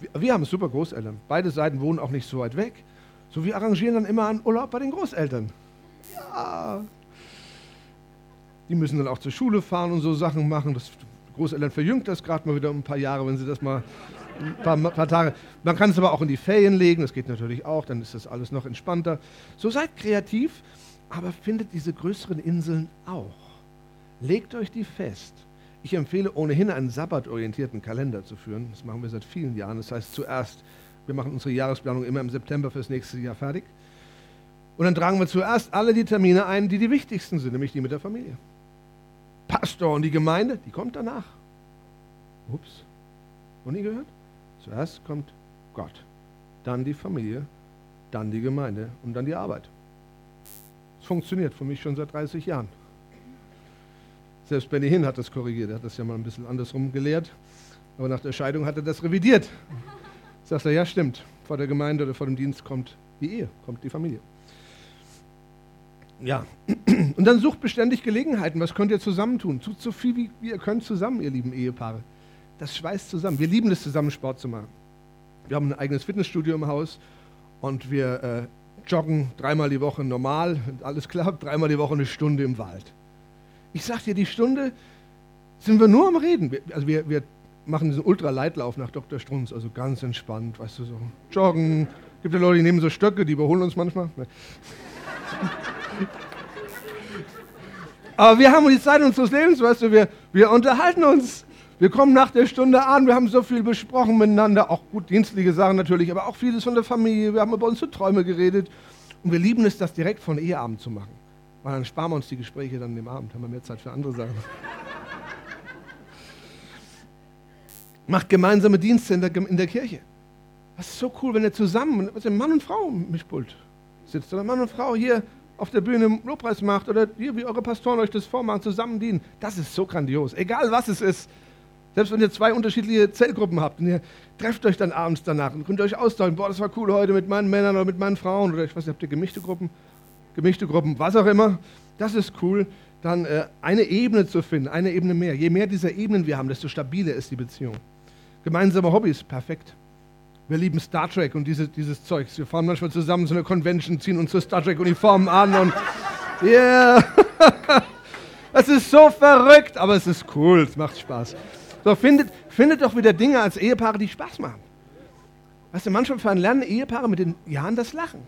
Wir, wir haben super Großeltern. Beide Seiten wohnen auch nicht so weit weg. So, wir arrangieren dann immer einen Urlaub bei den Großeltern. Ja. Die müssen dann auch zur Schule fahren und so Sachen machen. Das Großeltern verjüngt das gerade mal wieder um ein paar Jahre, wenn sie das mal ein paar, paar, Tage. Man kann es aber auch in die Ferien legen, das geht natürlich auch, dann ist das alles noch entspannter. So seid kreativ, aber findet diese größeren Inseln auch. Legt euch die fest. Ich empfehle ohnehin einen sabbatorientierten Kalender zu führen. Das machen wir seit vielen Jahren. Das heißt zuerst, wir machen unsere Jahresplanung immer im September fürs nächste Jahr fertig. Und dann tragen wir zuerst alle die Termine ein, die die wichtigsten sind, nämlich die mit der Familie. Pastor und die Gemeinde, die kommt danach. Ups, noch nie gehört? Zuerst kommt Gott, dann die Familie, dann die Gemeinde und dann die Arbeit. Funktioniert für mich schon seit 30 Jahren. Selbst Benny Hinn hat das korrigiert. Er hat das ja mal ein bisschen andersrum gelehrt. Aber nach der Scheidung hat er das revidiert. Sagt er, ja, stimmt. Vor der Gemeinde oder vor dem Dienst kommt die Ehe, kommt die Familie. Ja, und dann sucht beständig Gelegenheiten. Was könnt ihr zusammentun? Tut so viel, wie, wie ihr könnt zusammen, ihr lieben Ehepaare. Das schweißt zusammen. Wir lieben es, zusammen Sport zu machen. Wir haben ein eigenes Fitnessstudio im Haus und wir äh, joggen dreimal die Woche normal, alles klappt, dreimal die Woche eine Stunde im Wald. Ich sag dir, die Stunde sind wir nur am Reden. Also wir, wir machen diesen Ultraleitlauf nach Dr. Strunz, also ganz entspannt, weißt du, so joggen. Gibt ja Leute, die nehmen so Stöcke, die überholen uns manchmal. Aber wir haben die Zeit unseres Lebens, weißt du, wir, wir unterhalten uns. Wir kommen nach der Stunde an, wir haben so viel besprochen miteinander, auch gut dienstliche Sachen natürlich, aber auch vieles von der Familie. Wir haben über unsere Träume geredet und wir lieben es, das direkt von Eheabend zu machen. Weil dann sparen wir uns die Gespräche dann im Abend, haben wir mehr Zeit für andere Sachen. Macht gemeinsame Dienste in der, in der Kirche. Das ist so cool, wenn ihr zusammen, was Mann und Frau im Mischpult sitzt oder Mann und Frau hier auf der Bühne Lobpreis macht oder hier, wie eure Pastoren euch das vormachen, zusammen dienen. Das ist so grandios. Egal was es ist. Selbst wenn ihr zwei unterschiedliche Zellgruppen habt und ihr trefft euch dann abends danach und könnt euch austauschen, boah, das war cool heute mit meinen Männern oder mit meinen Frauen oder ich weiß nicht, habt ihr gemischte Gruppen, gemischte Gruppen, was auch immer. Das ist cool, dann äh, eine Ebene zu finden, eine Ebene mehr. Je mehr dieser Ebenen wir haben, desto stabiler ist die Beziehung. Gemeinsame Hobbys, perfekt. Wir lieben Star Trek und diese, dieses Zeugs. Wir fahren manchmal zusammen zu einer Convention, ziehen unsere Star Trek-Uniformen an und yeah. Es ist so verrückt, aber es ist cool, es macht Spaß. So, findet, findet doch wieder Dinge als Ehepaare, die Spaß machen. Weißt du, manchmal lernen Ehepaare mit den Jahren das Lachen.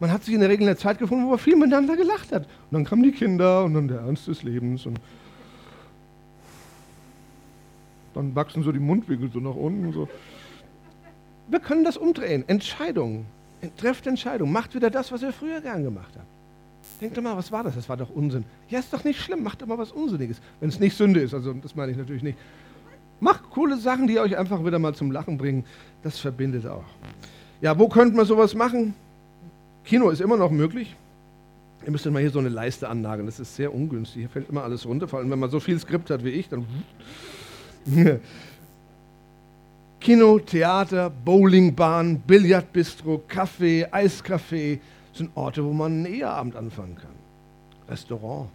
Man hat sich in der Regel in der Zeit gefunden, wo man viel miteinander gelacht hat. Und dann kamen die Kinder und dann der Ernst des Lebens. Und dann wachsen so die Mundwinkel so nach unten. So. Wir können das umdrehen. Entscheidungen. Trefft Entscheidungen. Macht wieder das, was ihr früher gern gemacht habt. Denkt mal, was war das? Das war doch Unsinn. Ja, ist doch nicht schlimm. Macht doch mal was Unsinniges. Wenn es nicht Sünde ist. Also, das meine ich natürlich nicht. Macht coole Sachen, die euch einfach wieder mal zum Lachen bringen. Das verbindet auch. Ja, wo könnte man sowas machen? Kino ist immer noch möglich. Ihr müsst mal hier so eine Leiste annageln. Das ist sehr ungünstig. Hier fällt immer alles runter. Vor allem, wenn man so viel Skript hat wie ich, dann. Kino, Theater, Bowlingbahn, Billardbistro, Kaffee, Eiscafé sind Orte, wo man einen Eheabend anfangen kann. Restaurant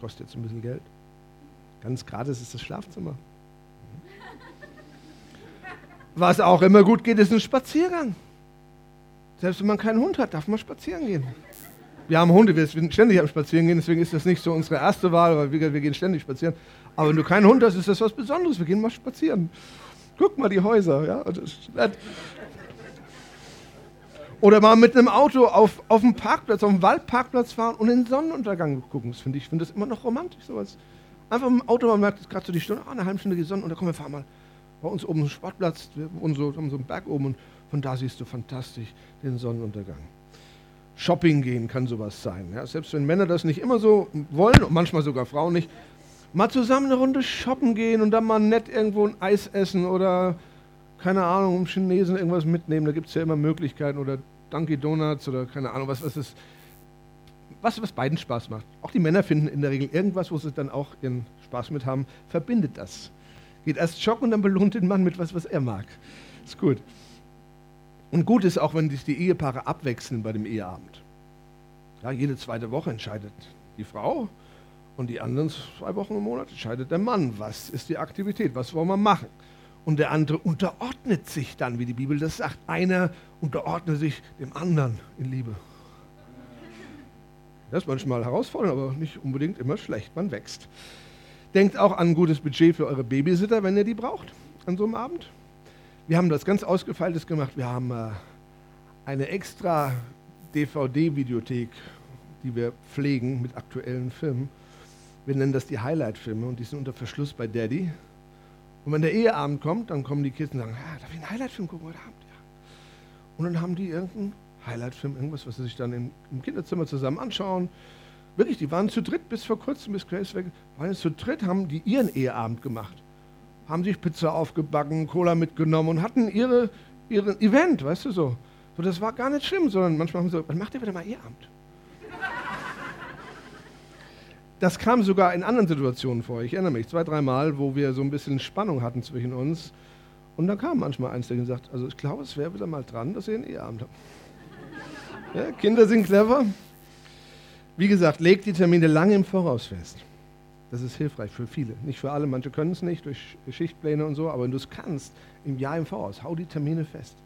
kostet jetzt ein bisschen Geld. Ganz gratis ist das Schlafzimmer. Was auch immer gut geht, ist ein Spaziergang. Selbst wenn man keinen Hund hat, darf man spazieren gehen. Wir haben Hunde, wir sind ständig am Spazieren gehen, deswegen ist das nicht so unsere erste Wahl, weil wir, gehen ständig spazieren. Aber wenn du keinen Hund hast, ist das was Besonderes. Wir gehen mal spazieren. Guck mal die Häuser. Ja? Oder mal mit einem Auto auf, auf dem Parkplatz, auf dem Waldparkplatz fahren und den Sonnenuntergang gucken. Das finde ich finde das immer noch romantisch. Sowas. Einfach im Auto, man merkt gerade so die Stunde, ah, eine halbe Stunde die Sonnenuntergang, komm, wir fahren mal bei uns oben im Sportplatz, wir so, haben so einen Berg oben und von da siehst du fantastisch den Sonnenuntergang. Shopping gehen kann sowas sein. Ja? Selbst wenn Männer das nicht immer so wollen und manchmal sogar Frauen nicht, mal zusammen eine Runde shoppen gehen und dann mal nett irgendwo ein Eis essen oder keine Ahnung, um Chinesen irgendwas mitnehmen. Da gibt es ja immer Möglichkeiten oder Dunkin' Donuts oder keine Ahnung, was, was ist. Was, was beiden Spaß macht. Auch die Männer finden in der Regel irgendwas, wo sie dann auch ihren Spaß mit haben, verbindet das. Geht erst joggen und dann belohnt den Mann mit was, was er mag. Ist gut. Und gut ist auch, wenn sich die Ehepaare abwechseln bei dem Eheabend. Ja, jede zweite Woche entscheidet die Frau und die anderen zwei Wochen im Monat entscheidet der Mann. Was ist die Aktivität? Was wollen wir machen? Und der andere unterordnet sich dann, wie die Bibel das sagt. Einer unterordnet sich dem anderen in Liebe. Das ist manchmal herausfordernd, aber nicht unbedingt immer schlecht. Man wächst. Denkt auch an ein gutes Budget für eure Babysitter, wenn ihr die braucht an so einem Abend. Wir haben das ganz ausgefeiltes gemacht. Wir haben äh, eine extra DVD-Videothek, die wir pflegen mit aktuellen Filmen. Wir nennen das die Highlight-Filme und die sind unter Verschluss bei Daddy. Und wenn der Eheabend kommt, dann kommen die Kids und sagen, ah, darf ich einen Highlight-Film gucken heute Abend? Ja. Und dann haben die irgendeinen Highlight-Film, irgendwas, was sie sich dann im, im, Kinderzimmer zusammen anschauen. Wirklich, die waren zu dritt bis vor kurzem, bis Grace weg, waren zu dritt, haben die ihren Eheabend gemacht. Haben sich Pizza aufgebacken, Cola mitgenommen und hatten ihre, ihren Event, weißt du so. So, das war gar nicht schlimm, sondern manchmal haben sie gesagt, wann macht ihr wieder mal Eheabend? Das kam sogar in anderen Situationen vor. Ich erinnere mich zwei, dreimal, wo wir so ein bisschen Spannung hatten zwischen uns. Und da kam manchmal eins, der gesagt also ich glaube, es wäre wieder mal dran, dass ihr einen Eheabend habt. Ja, Kinder sind clever. Wie gesagt, legt die Termine lange im Voraus fest. Das ist hilfreich für viele. Nicht für alle, manche können es nicht durch Schichtpläne und so, aber wenn du es kannst, im Jahr im Voraus, hau die Termine fest.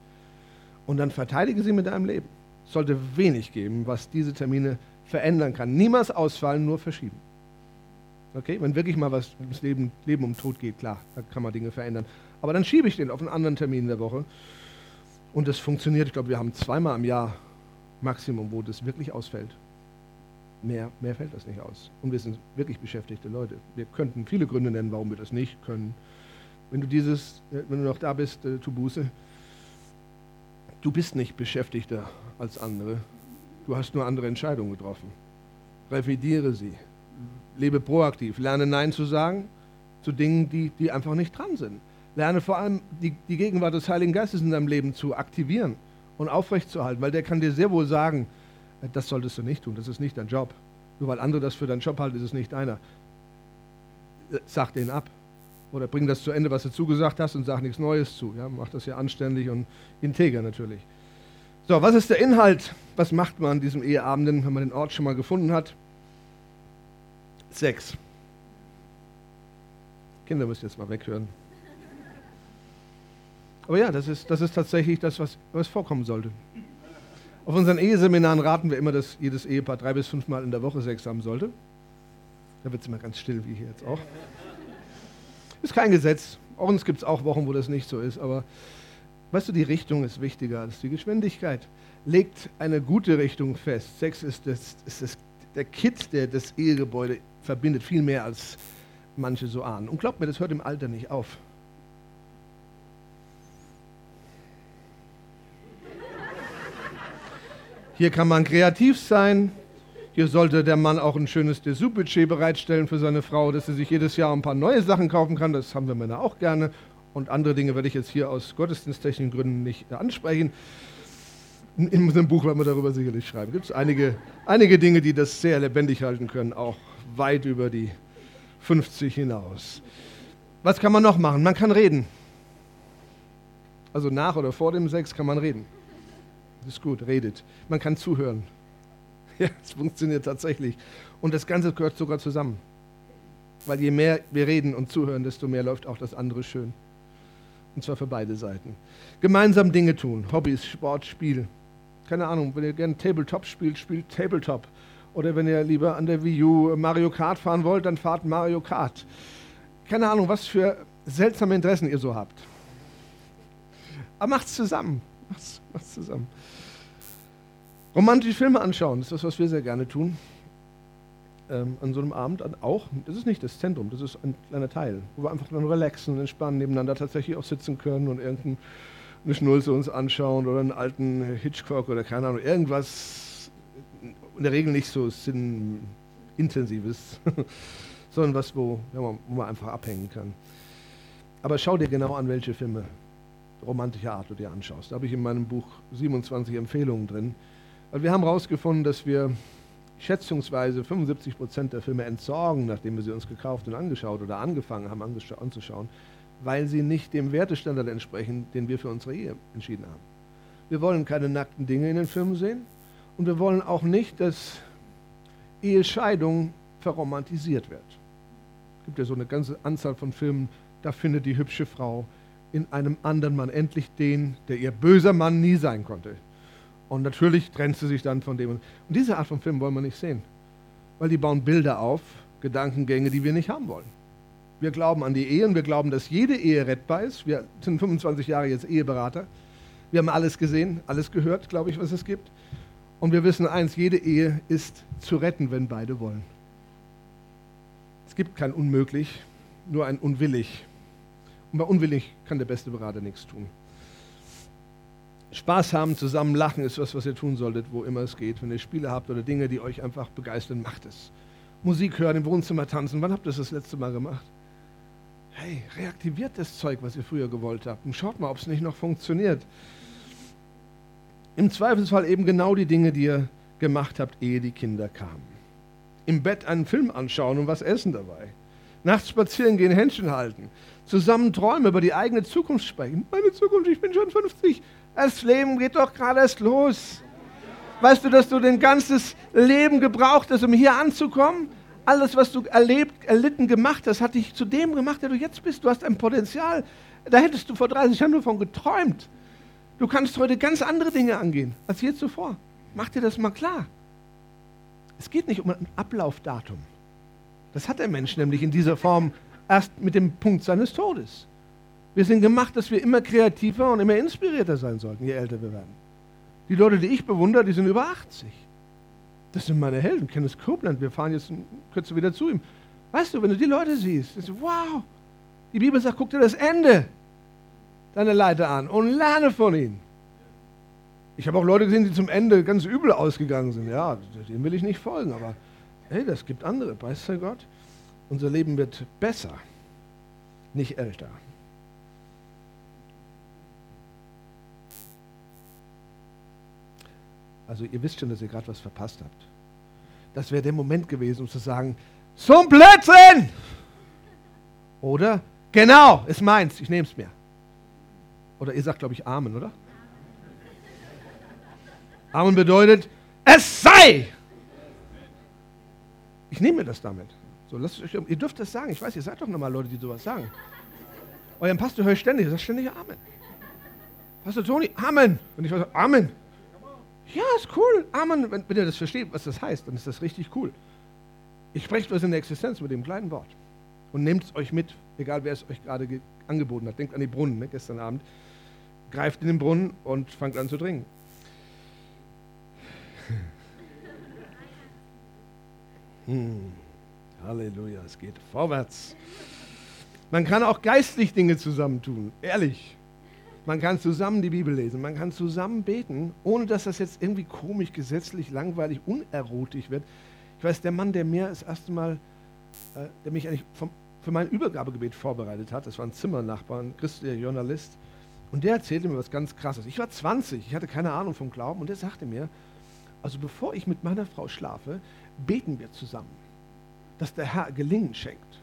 Und dann verteidige sie mit deinem Leben. Es sollte wenig geben, was diese Termine verändern kann. Niemals ausfallen, nur verschieben. Okay, wenn wirklich mal was ums Leben, Leben um Tod geht, klar, da kann man Dinge verändern. Aber dann schiebe ich den auf einen anderen Termin der Woche. Und das funktioniert. Ich glaube, wir haben zweimal im Jahr Maximum, wo das wirklich ausfällt. Mehr, mehr fällt das nicht aus. Und wir sind wirklich beschäftigte Leute. Wir könnten viele Gründe nennen, warum wir das nicht können. Wenn du dieses, äh, wenn du noch da bist, äh, tu Buße. Du bist nicht beschäftigter als andere. Du hast nur andere Entscheidungen getroffen. Revidiere sie. Lebe proaktiv. Lerne Nein zu sagen zu Dingen, die, die einfach nicht dran sind. Lerne vor allem die, die Gegenwart des Heiligen Geistes in deinem Leben zu aktivieren und aufrechtzuerhalten, weil der kann dir sehr wohl sagen, äh, das solltest du nicht tun, das ist nicht dein Job. Nur weil andere das für deinen Job halten, ist es nicht deiner. Äh, sag den ab. Oder bring das zu Ende, was du zugesagt hast und sag nichts Neues zu. Ja, mach das ja anständig und integer natürlich. So, was ist der Inhalt? Was macht man an diesem Eheabenden, wenn man den Ort schon mal gefunden hat? Sex. Kinder müssen jetzt mal weghören. Aber ja, das ist, das ist tatsächlich das, was, was vorkommen sollte. Auf unseren Eheseminaren raten wir immer, dass jedes Ehepaar drei bis fünfmal in der Woche Sex haben sollte. Da wird es immer ganz still, wie hier jetzt auch. Ist kein Gesetz. Auch uns gibt es auch Wochen, wo das nicht so ist. Aber weißt du, die Richtung ist wichtiger als die Geschwindigkeit. Legt eine gute Richtung fest. Sex ist, das, ist das, der Kit, der das Ehegebäude verbindet, viel mehr als manche so ahnen. Und glaubt mir, das hört im Alter nicht auf. Hier kann man kreativ sein. Hier sollte der Mann auch ein schönes Dessous-Budget bereitstellen für seine Frau, dass sie sich jedes Jahr ein paar neue Sachen kaufen kann. Das haben wir Männer auch gerne. Und andere Dinge werde ich jetzt hier aus gottesdiensttechnischen Gründen nicht ansprechen. In unserem Buch werden wir darüber sicherlich schreiben. Gibt es einige, einige Dinge, die das sehr lebendig halten können, auch weit über die 50 hinaus. Was kann man noch machen? Man kann reden. Also nach oder vor dem Sex kann man reden. Das ist gut, redet. Man kann zuhören. Ja, es funktioniert tatsächlich. Und das Ganze gehört sogar zusammen. Weil je mehr wir reden und zuhören, desto mehr läuft auch das andere schön. Und zwar für beide Seiten. Gemeinsam Dinge tun. Hobbys, Sport, Spiel. Keine Ahnung, wenn ihr gerne Tabletop spielt, spielt Tabletop. Oder wenn ihr lieber an der Wii U Mario Kart fahren wollt, dann fahrt Mario Kart. Keine Ahnung, was für seltsame Interessen ihr so habt. Aber macht's zusammen. Macht's, macht's zusammen. Romantische Filme anschauen, das ist das, was wir sehr gerne tun. Ähm, an so einem Abend auch. Das ist nicht das Zentrum, das ist ein kleiner Teil, wo wir einfach dann relaxen und entspannen, nebeneinander tatsächlich auch sitzen können und irgendeine Schnulze uns anschauen oder einen alten Hitchcock oder keine Ahnung, irgendwas, in der Regel nicht so sinnintensives, sondern was, wo, ja, wo man einfach abhängen kann. Aber schau dir genau an, welche Filme romantischer Art du dir anschaust. Da habe ich in meinem Buch 27 Empfehlungen drin weil wir haben herausgefunden, dass wir schätzungsweise 75 Prozent der Filme entsorgen, nachdem wir sie uns gekauft und angeschaut oder angefangen haben anzuschauen, weil sie nicht dem Wertestandard entsprechen, den wir für unsere Ehe entschieden haben. Wir wollen keine nackten Dinge in den Filmen sehen und wir wollen auch nicht, dass Ehescheidung verromantisiert wird. Es gibt ja so eine ganze Anzahl von Filmen, da findet die hübsche Frau in einem anderen Mann endlich den, der ihr böser Mann nie sein konnte. Und natürlich trennt sie sich dann von dem. Und diese Art von Film wollen wir nicht sehen. Weil die bauen Bilder auf, Gedankengänge, die wir nicht haben wollen. Wir glauben an die Ehe und wir glauben, dass jede Ehe rettbar ist. Wir sind 25 Jahre jetzt Eheberater. Wir haben alles gesehen, alles gehört, glaube ich, was es gibt. Und wir wissen eins, jede Ehe ist zu retten, wenn beide wollen. gibt kein Unmöglich, nur ein Unwillig. Und bei Unwillig kann der beste Berater nichts tun. Spaß haben, zusammen lachen ist was, was ihr tun solltet, wo immer es geht. Wenn ihr Spiele habt oder Dinge, die euch einfach begeistern, macht es. Musik hören, im Wohnzimmer tanzen. Wann habt ihr das das letzte Mal gemacht? Hey, reaktiviert das Zeug, was ihr früher gewollt habt und schaut mal, ob es nicht noch funktioniert. Im Zweifelsfall eben genau die Dinge, die ihr gemacht habt, ehe die Kinder kamen. Im Bett einen Film anschauen und was essen dabei. Nachts spazieren gehen, Händchen halten. Zusammen träumen, über die eigene Zukunft sprechen. Meine Zukunft, ich bin schon 50. Das Leben geht doch gerade erst los. Weißt du, dass du dein ganzes Leben gebraucht hast, um hier anzukommen? Alles, was du erlebt, erlitten, gemacht hast, hat dich zu dem gemacht, der du jetzt bist. Du hast ein Potenzial. Da hättest du vor 30 Jahren nur von geträumt. Du kannst heute ganz andere Dinge angehen als je zuvor. Mach dir das mal klar. Es geht nicht um ein Ablaufdatum. Das hat der Mensch nämlich in dieser Form erst mit dem Punkt seines Todes. Wir sind gemacht, dass wir immer kreativer und immer inspirierter sein sollten, je älter wir werden. Die Leute, die ich bewundere, die sind über 80. Das sind meine Helden. Kenneth Copeland, wir fahren jetzt kürzer wieder zu ihm. Weißt du, wenn du die Leute siehst, ist, wow, die Bibel sagt, guck dir das Ende deiner Leiter an und lerne von ihnen. Ich habe auch Leute gesehen, die zum Ende ganz übel ausgegangen sind. Ja, dem will ich nicht folgen, aber hey, das gibt andere. Weißt du Gott? Unser Leben wird besser, nicht älter. Also ihr wisst schon, dass ihr gerade was verpasst habt. Das wäre der Moment gewesen, um zu sagen, ein Blödsinn! Oder? Genau, ist meins, ich nehme es mir. Oder ihr sagt, glaube ich, Amen, oder? Amen bedeutet, es sei! Ich nehme mir das damit. So, lasst euch, ihr dürft das sagen. Ich weiß, ihr seid doch nochmal Leute, die sowas sagen. Euren Pastor höre ich ständig, ihr sagt ständig Amen. Pastor Toni, Amen. Und ich sage, Amen. Ja, ist cool. Amen. Wenn, wenn, ihr das versteht, was das heißt, dann ist das richtig cool. Ich spreche das in der Existenz mit dem kleinen Wort. Und nehmt es euch mit, egal wer es euch gerade angeboten hat. Denkt an die Brunnen, ne, gestern Abend. Greift in den Brunnen und fangt an zu trinken. Hm. Halleluja, es geht vorwärts. Man kann auch geistlich Dinge zusammentun, ehrlich. Man kann zusammen die Bibel lesen, man kann zusammen beten, ohne dass das jetzt irgendwie komisch, gesetzlich, langweilig, unerotisch wird. Ich weiß, der Mann, der mir das erste Mal, äh, der mich eigentlich vom, für mein Übergabegebet vorbereitet hat, das war ein Zimmernachbar, ein christlicher Journalist, und der erzählte mir was ganz Krasses. Ich war 20, ich hatte keine Ahnung vom Glauben, und der sagte mir, also bevor ich mit meiner Frau schlafe, beten wir zusammen, dass der Herr Gelingen schenkt.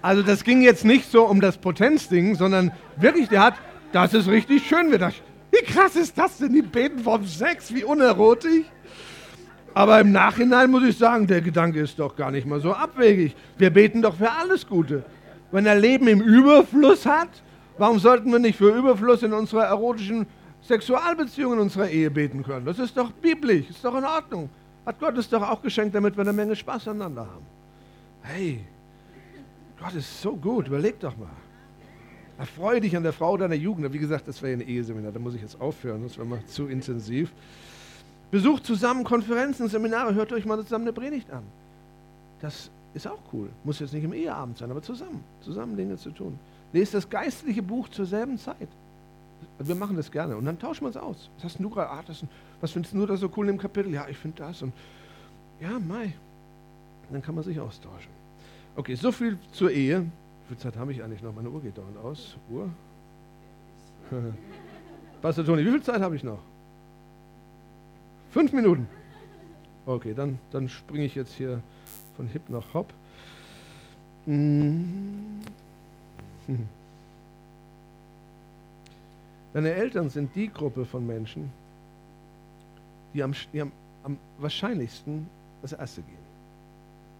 Also das ging jetzt nicht so um das Potenzding, sondern wirklich, der hat, das ist richtig schön. Wir dachten, wie krass ist das denn? Die beten vom Sex, wie unerotisch. Aber im Nachhinein muss ich sagen, der Gedanke ist doch gar nicht mal so abwegig. Wir beten doch für alles Gute. Wenn er Leben im Überfluss hat, warum sollten wir nicht für Überfluss in unserer erotischen Sexualbeziehung in unserer Ehe beten können? Das ist doch biblisch, ist doch in Ordnung. Hat Gott es doch auch geschenkt, damit wir eine Menge Spaß aneinander haben. Hey, Gott ist so gut, überleg doch mal. Erfreue dich an der Frau deiner Jugend. Wie gesagt, das wäre ein Eheseminar, da muss ich jetzt aufhören, das wäre mal zu intensiv. Besucht zusammen Konferenzen, Seminare, hört euch mal zusammen eine Predigt an. Das ist auch cool. Muss jetzt nicht im Eheabend sein, aber zusammen. Zusammen Dinge zu tun. Lest das geistliche Buch zur selben Zeit. Wir machen das gerne. Und dann tauschen wir uns aus. Was hast du gerade? Ah, was findest du da so cool im Kapitel? Ja, ich finde das. Und ja, Mai. Dann kann man sich austauschen. Okay, so viel zur Ehe. Wie viel Zeit habe ich eigentlich noch? Meine Uhr geht dauernd aus. Uhr? Pastor Toni, wie viel Zeit habe ich noch? Fünf Minuten. Okay, dann, dann springe ich jetzt hier von Hip nach Hop. Deine Eltern sind die Gruppe von Menschen, die am, die am, am wahrscheinlichsten das Erste gehen.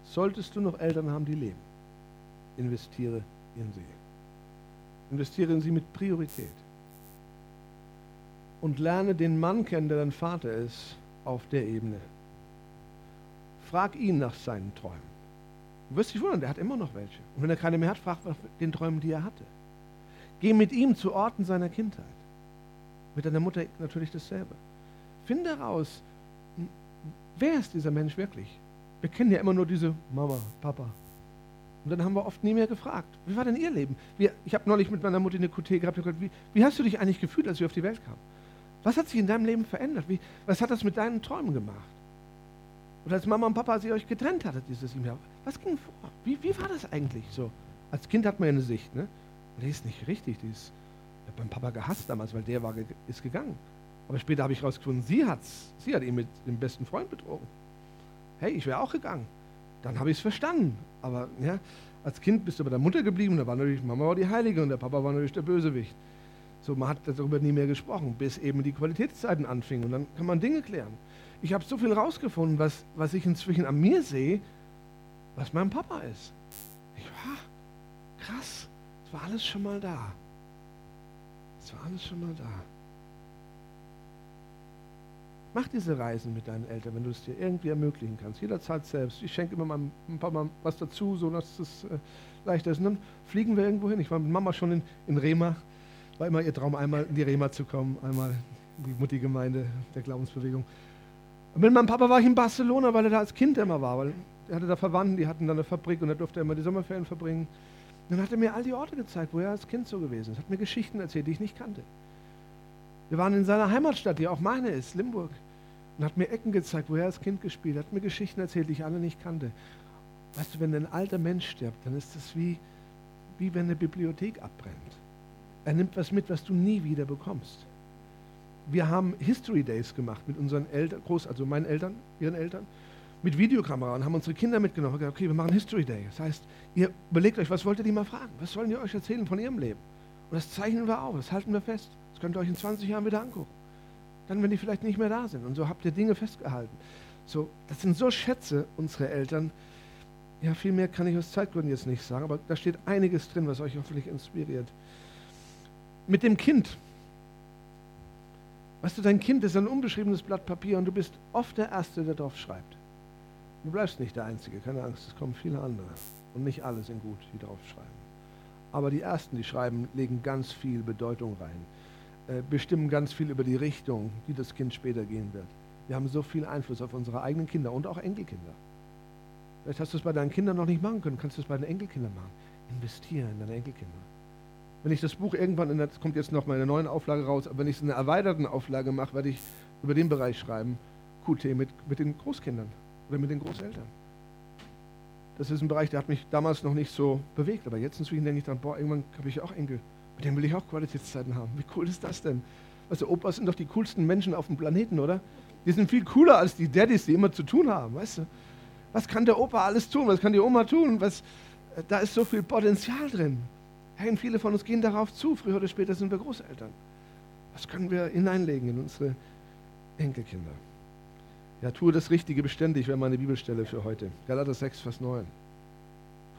Solltest du noch Eltern haben, die leben, investiere in sie. Investiere in sie mit Priorität. Und lerne den Mann kennen, der dein Vater ist, auf der Ebene. Frag ihn nach seinen Träumen. Du wirst dich wundern, der hat immer noch welche. Und wenn er keine mehr hat, frag nach den Träumen, die er hatte. Geh mit ihm zu Orten seiner Kindheit. Mit deiner Mutter natürlich dasselbe. Finde heraus, wer ist dieser Mensch wirklich? Wir kennen ja immer nur diese Mama, Papa. Und dann haben wir oft nie mehr gefragt, wie war denn ihr Leben? Wie, ich habe neulich mit meiner Mutter eine QT gehabt, gesagt, wie, wie, hast du dich eigentlich gefühlt, als wir auf die Welt kamen? Was hat sich in deinem Leben verändert? Wie, was hat das mit deinen Träumen gemacht? Oder als Mama und Papa, ihr euch getrennt hattet, dieses Jahr, was ging vor? Wie, wie war das eigentlich so? Als Kind hat man ja eine Sicht, ne? Die ist nicht richtig, die ist, ich habe meinen Papa gehasst damals, weil der war, ist gegangen. Aber später habe ich herausgefunden, sie, sie hat ihn mit dem besten Freund betrogen. Hey, ich wäre auch gegangen. Dann habe ich es verstanden. Aber ja, als Kind bist du bei der Mutter geblieben, da war natürlich, Mama war die Heilige und der Papa war natürlich der Bösewicht. So, man hat darüber nie mehr gesprochen, bis eben die Qualitätszeiten anfingen. Und dann kann man Dinge klären. Ich habe so viel rausgefunden, was, was ich inzwischen an mir sehe, was mein Papa ist. Ich war krass. Es war alles schon mal da. Es war alles schon mal da. Mach diese Reisen mit deinen Eltern, wenn du es dir irgendwie ermöglichen kannst. Jeder zahlt selbst. Ich schenke immer meinem Papa was dazu, so dass es äh, leichter ist. Und dann fliegen wir irgendwo hin. Ich war mit Mama schon in, in Rema. War immer ihr Traum, einmal in die Rema zu kommen, einmal in die Mutti-Gemeinde der Glaubensbewegung. Und mit meinem Papa war ich in Barcelona, weil er da als Kind immer war. Weil er hatte da Verwandten, die hatten da eine Fabrik und er durfte immer die Sommerferien verbringen. Und dann hat er mir all die Orte gezeigt, wo er als Kind so gewesen ist. Hat mir Geschichten erzählt, die ich nicht kannte. Wir waren in seiner Heimatstadt, die auch meine ist, Limburg. Und hat mir Ecken gezeigt, wo er als Kind gespielt hat, mir Geschichten erzählt, die ich alle nicht kannte. Weißt du, wenn ein alter Mensch stirbt, dann ist es wie, wie wenn eine Bibliothek abbrennt. Er nimmt was mit, was du nie wieder bekommst. Wir haben History Days gemacht mit unseren Eltern, groß, also meinen Eltern, ihren Eltern, mit Videokamera und haben unsere Kinder mitgenommen und gesagt, okay, wir machen History Day. Das heißt, ihr überlegt euch, was wollt ihr die mal fragen? Was sollen die euch erzählen von ihrem Leben? Und das zeichnen wir auf, das halten wir fest. Das könnt ihr euch in 20 Jahren wieder angucken. Dann, wenn die vielleicht nicht mehr da sind. Und so habt ihr Dinge festgehalten. So, das sind so Schätze, unsere Eltern. Ja, viel mehr kann ich aus Zeitgründen jetzt nicht sagen, aber da steht einiges drin, was euch hoffentlich inspiriert. Mit dem Kind. Weißt du, dein Kind ist ein unbeschriebenes Blatt Papier und du bist oft der Erste, der drauf schreibt. Du bleibst nicht der Einzige, keine Angst, es kommen viele andere. Und nicht alle sind gut, die drauf schreiben. Aber die Ersten, die schreiben, legen ganz viel Bedeutung rein, bestimmen ganz viel über die Richtung, die das Kind später gehen wird. Wir haben so viel Einfluss auf unsere eigenen Kinder und auch Enkelkinder. Vielleicht hast du es bei deinen Kindern noch nicht machen können, kannst du es bei deinen Enkelkindern machen. Investieren in deine Enkelkinder. Wenn ich das Buch irgendwann, in der, das kommt jetzt noch mal in der neuen Auflage raus, aber wenn ich es in einer erweiterten Auflage mache, werde ich über den Bereich schreiben, QT mit, mit den Großkindern oder mit den Großeltern. Das ist ein Bereich, der hat mich damals noch nicht so bewegt, aber jetzt inzwischen denke ich dann, boah, irgendwann habe ich ja auch Enkel. Mit denen will ich auch Qualitätszeiten haben. Wie cool ist das denn? Du, Opas sind doch die coolsten Menschen auf dem Planeten, oder? Die sind viel cooler als die Daddys, die immer zu tun haben, weißt du? Was kann der Opa alles tun? Was kann die Oma tun? Was, da ist so viel Potenzial drin. Hey, viele von uns gehen darauf zu. Früher oder später sind wir Großeltern. Was können wir hineinlegen in unsere Enkelkinder? Ja, tue das Richtige beständig, wäre meine Bibelstelle für heute. Galater 6, Vers 9.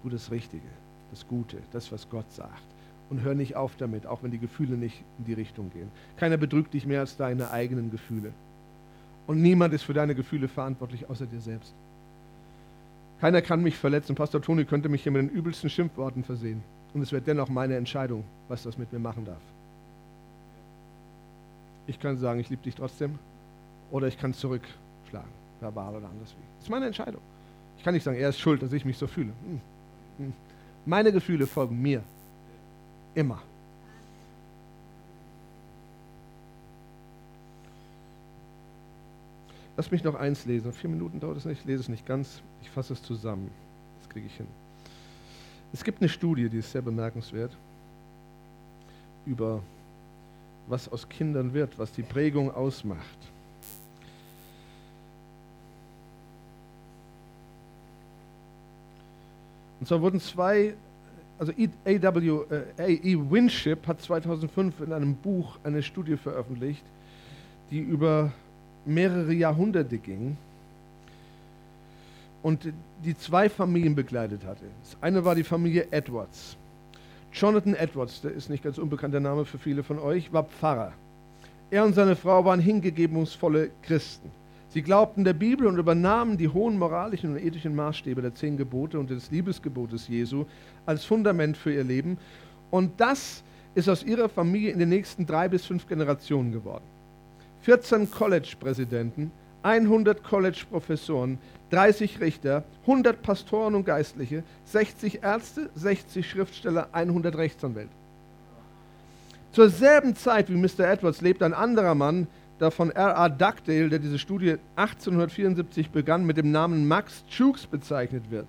Tue das Richtige, das Gute, das, was Gott sagt. Und hör nicht auf damit, auch wenn die Gefühle nicht in die Richtung gehen. Keiner betrügt dich mehr als deine eigenen Gefühle. Und niemand ist für deine Gefühle verantwortlich, außer dir selbst. Keiner kann mich verletzen. Pastor Toni könnte mich hier mit den übelsten Schimpfworten versehen. Und es wird dennoch meine Entscheidung, was das mit mir machen darf. Ich kann sagen, ich liebe dich trotzdem. Oder ich kann zurück schlagen, verbal oder anders wie. Das ist meine Entscheidung. Ich kann nicht sagen, er ist schuld, dass ich mich so fühle. Hm. Hm. Meine Gefühle folgen mir. Immer. Lass mich noch eins lesen. Vier Minuten dauert es nicht. Ich lese es nicht ganz. Ich fasse es zusammen. Das kriege ich hin. Es gibt eine Studie, die ist sehr bemerkenswert, über was aus Kindern wird, was die Prägung ausmacht. Und zwar wurden zwei, also AW, äh, AE Winship hat 2005 in einem Buch eine Studie veröffentlicht, die über mehrere Jahrhunderte ging und die zwei Familien begleitet hatte. Das eine war die Familie Edwards. Jonathan Edwards, der ist nicht ganz unbekannter Name für viele von euch, war Pfarrer. Er und seine Frau waren hingegebungsvolle Christen. Sie glaubten der Bibel und übernahmen die hohen moralischen und ethischen Maßstäbe der zehn Gebote und des Liebesgebotes Jesu als Fundament für ihr Leben. Und das ist aus ihrer Familie in den nächsten drei bis fünf Generationen geworden. 14 College-Präsidenten, 100 College-Professoren, 30 Richter, 100 Pastoren und Geistliche, 60 Ärzte, 60 Schriftsteller, 100 Rechtsanwälte. Zur selben Zeit wie Mr. Edwards lebt ein anderer Mann, der von R.A. Dugdale, der diese Studie 1874 begann, mit dem Namen Max Jukes bezeichnet wird.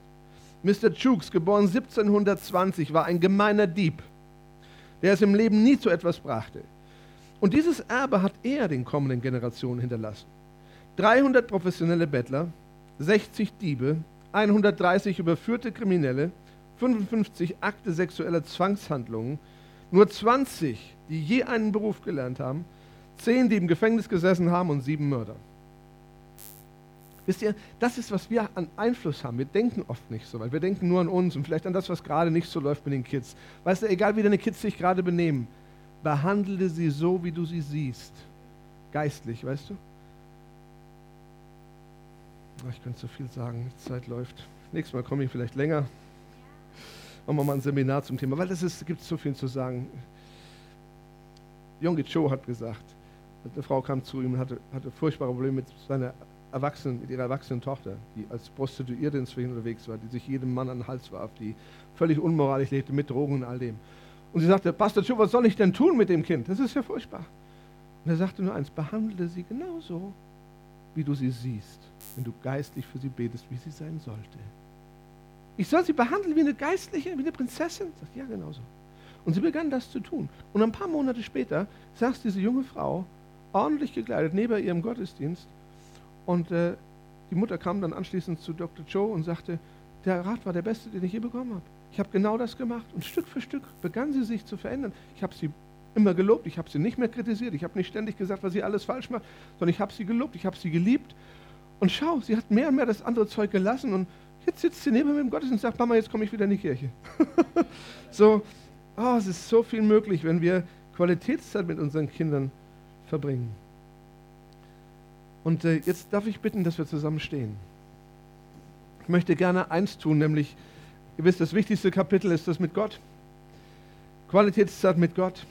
Mr. Jukes, geboren 1720, war ein gemeiner Dieb, der es im Leben nie zu etwas brachte. Und dieses Erbe hat er den kommenden Generationen hinterlassen. 300 professionelle Bettler, 60 Diebe, 130 überführte Kriminelle, 55 Akte sexueller Zwangshandlungen, nur 20, die je einen Beruf gelernt haben, 10, die im Gefängnis gesessen haben und 7 Mörder. Wisst ihr, das ist, was wir an Einfluss haben. Wir denken oft nicht so, weil wir denken nur an uns und vielleicht an das, was gerade nicht so läuft mit den Kids. Weißt du, egal wie deine Kids sich gerade benehmen, behandle sie so, wie du sie siehst. Geistlich, weißt du? Ich könnte so viel sagen, die Zeit läuft. Nächstes Mal komme ich vielleicht länger. Machen wir mal ein Seminar zum Thema, weil es gibt so viel zu sagen. Yonggi Cho hat gesagt, eine Frau kam zu ihm und hatte, hatte furchtbare Probleme mit seiner Erwachsenen, mit ihrer erwachsenen Tochter, die als Prostituierte inzwischen unterwegs war, die sich jedem Mann an den Hals warf, die völlig unmoralisch lebte mit Drogen und all dem. Und sie sagte, Pastor Cho, was soll ich denn tun mit dem Kind? Das ist ja furchtbar. Und er sagte nur eins, behandle sie genauso, wie du sie siehst, wenn du geistlich für sie betest, wie sie sein sollte. Ich soll sie behandeln wie eine Geistliche, wie eine Prinzessin? Sagt, ja, genauso. Und sie begann das zu tun. Und ein paar Monate später saß diese junge Frau, ordentlich gekleidet, neben ihrem Gottesdienst. Und äh, die Mutter kam dann anschließend zu Dr. Joe und sagte, der Rat war der beste, den ich je bekommen habe. Ich habe genau das gemacht. Und Stück für Stück begann sie sich zu verändern. Ich habe sie immer gelobt, ich habe sie nicht mehr kritisiert, ich habe nicht ständig gesagt, was sie alles falsch macht, sondern ich habe sie gelobt, ich habe sie geliebt. Und schau, sie hat mehr und mehr das andere Zeug gelassen und jetzt sitzt sie neben mir im Gottesdienst und sagt, Mama, jetzt komme ich wieder in die Kirche. so, oh, es ist so viel möglich, wenn wir Qualitätszeit mit unseren Kindern verbringen. Und äh, jetzt darf ich bitten, dass wir zusammen stehen. Ich möchte gerne eins tun, nämlich, ihr wisst, das wichtigste Kapitel ist das mit Gott. Qualitätszeit mit Gott.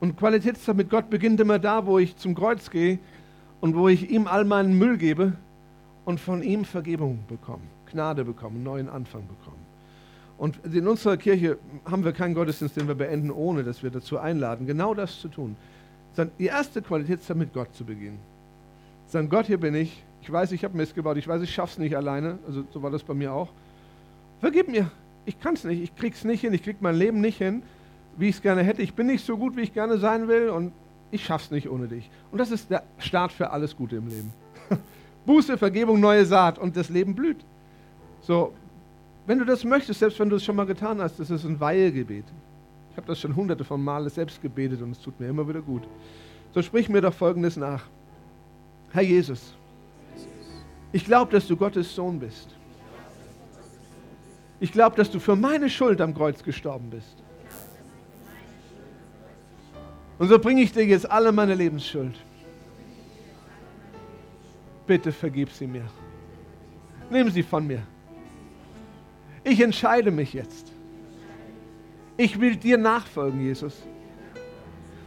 Und Qualitätszeit mit Gott beginnt immer da, wo ich zum Kreuz gehe und wo ich ihm all meinen Müll gebe und von ihm Vergebung bekomme, Gnade bekomme, einen neuen Anfang bekomme. Und in unserer Kirche haben wir keinen Gottesdienst, den wir beenden, ohne dass wir dazu einladen, genau das zu tun. Die erste Qualitätszeit mit Gott zu beginnen. Sagen, Gott, hier bin ich. Ich weiß, ich habe Mist gebaut. Ich weiß, ich schaffe es nicht alleine. Also so war das bei mir auch. Vergib mir. Ich kann es nicht. Ich krieg's nicht hin. Ich krieg mein Leben nicht hin wie ich es gerne hätte. Ich bin nicht so gut, wie ich gerne sein will und ich schaff's nicht ohne dich. Und das ist der Start für alles Gute im Leben. Buße, Vergebung, neue Saat und das Leben blüht. So, wenn du das möchtest, selbst wenn du es schon mal getan hast, das ist ein Weilgebet. Ich habe das schon hunderte von Male selbst gebetet und es tut mir immer wieder gut. So sprich mir doch Folgendes nach. Herr Jesus, ich glaube, dass du Gottes Sohn bist. Ich glaube, dass du für meine Schuld am Kreuz gestorben bist. Und so bringe ich dir jetzt alle meine Lebensschuld. Bitte vergib sie mir. Nimm sie von mir. Ich entscheide mich jetzt. Ich will dir nachfolgen, Jesus.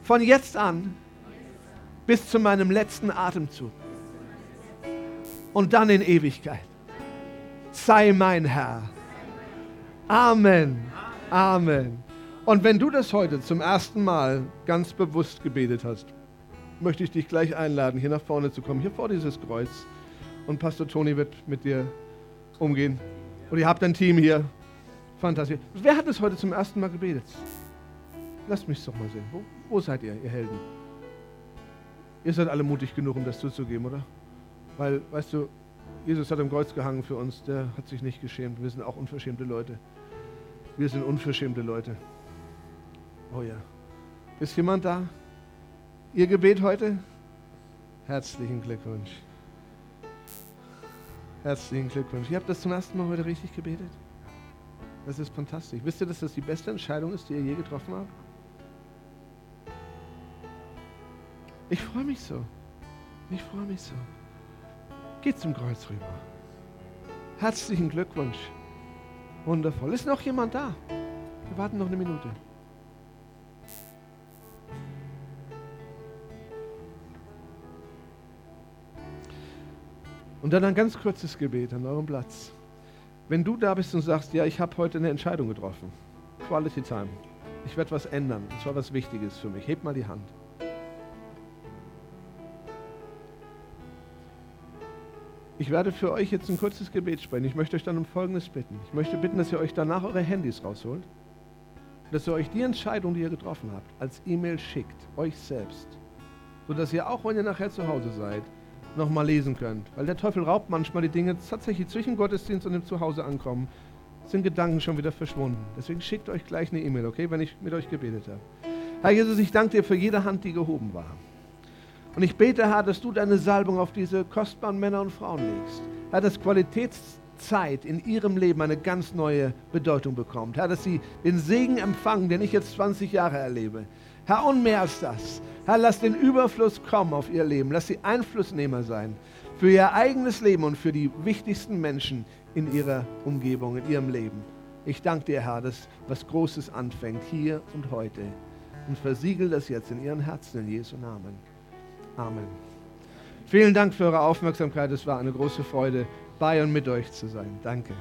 Von jetzt an bis zu meinem letzten Atemzug. Und dann in Ewigkeit. Sei mein Herr. Amen. Amen. Und wenn du das heute zum ersten Mal ganz bewusst gebetet hast, möchte ich dich gleich einladen, hier nach vorne zu kommen, hier vor dieses Kreuz. Und Pastor Toni wird mit dir umgehen. Und ihr habt ein Team hier. Fantastisch. Wer hat es heute zum ersten Mal gebetet? Lasst mich doch mal sehen. Wo, wo seid ihr, ihr Helden? Ihr seid alle mutig genug, um das zuzugeben, oder? Weil, weißt du, Jesus hat am Kreuz gehangen für uns. Der hat sich nicht geschämt. Wir sind auch unverschämte Leute. Wir sind unverschämte Leute. Oh ja. Ist jemand da? Ihr Gebet heute? Herzlichen Glückwunsch. Herzlichen Glückwunsch. Ihr habt das zum ersten Mal heute richtig gebetet? Das ist fantastisch. Wisst ihr, dass das die beste Entscheidung ist, die ihr je getroffen habt? Ich freue mich so. Ich freue mich so. Geht zum Kreuz rüber. Herzlichen Glückwunsch. Wundervoll. Ist noch jemand da? Wir warten noch eine Minute. Und dann ein ganz kurzes Gebet an eurem Platz. Wenn du da bist und sagst, ja, ich habe heute eine Entscheidung getroffen, Quality Time, ich werde was ändern, das war was Wichtiges für mich, heb mal die Hand. Ich werde für euch jetzt ein kurzes Gebet sprechen. Ich möchte euch dann um Folgendes bitten. Ich möchte bitten, dass ihr euch danach eure Handys rausholt, dass ihr euch die Entscheidung, die ihr getroffen habt, als E-Mail schickt, euch selbst, sodass ihr auch, wenn ihr nachher zu Hause seid, nochmal lesen könnt. Weil der Teufel raubt manchmal die Dinge tatsächlich zwischen Gottesdienst und dem Zuhause ankommen, sind Gedanken schon wieder verschwunden. Deswegen schickt euch gleich eine E-Mail, okay, wenn ich mit euch gebetet habe. Herr Jesus, ich danke dir für jede Hand, die gehoben war. Und ich bete, Herr, dass du deine Salbung auf diese kostbaren Männer und Frauen legst. Herr, dass Qualitätszeit in ihrem Leben eine ganz neue Bedeutung bekommt. Herr, dass sie den Segen empfangen, den ich jetzt 20 Jahre erlebe. Herr, und mehr als das. Herr, lass den Überfluss kommen auf ihr Leben. Lass sie Einflussnehmer sein für ihr eigenes Leben und für die wichtigsten Menschen in ihrer Umgebung, in ihrem Leben. Ich danke dir, Herr, dass was Großes anfängt hier und heute. Und versiegel das jetzt in ihren Herzen in Jesu Namen. Amen. Vielen Dank für eure Aufmerksamkeit. Es war eine große Freude, bei und mit euch zu sein. Danke.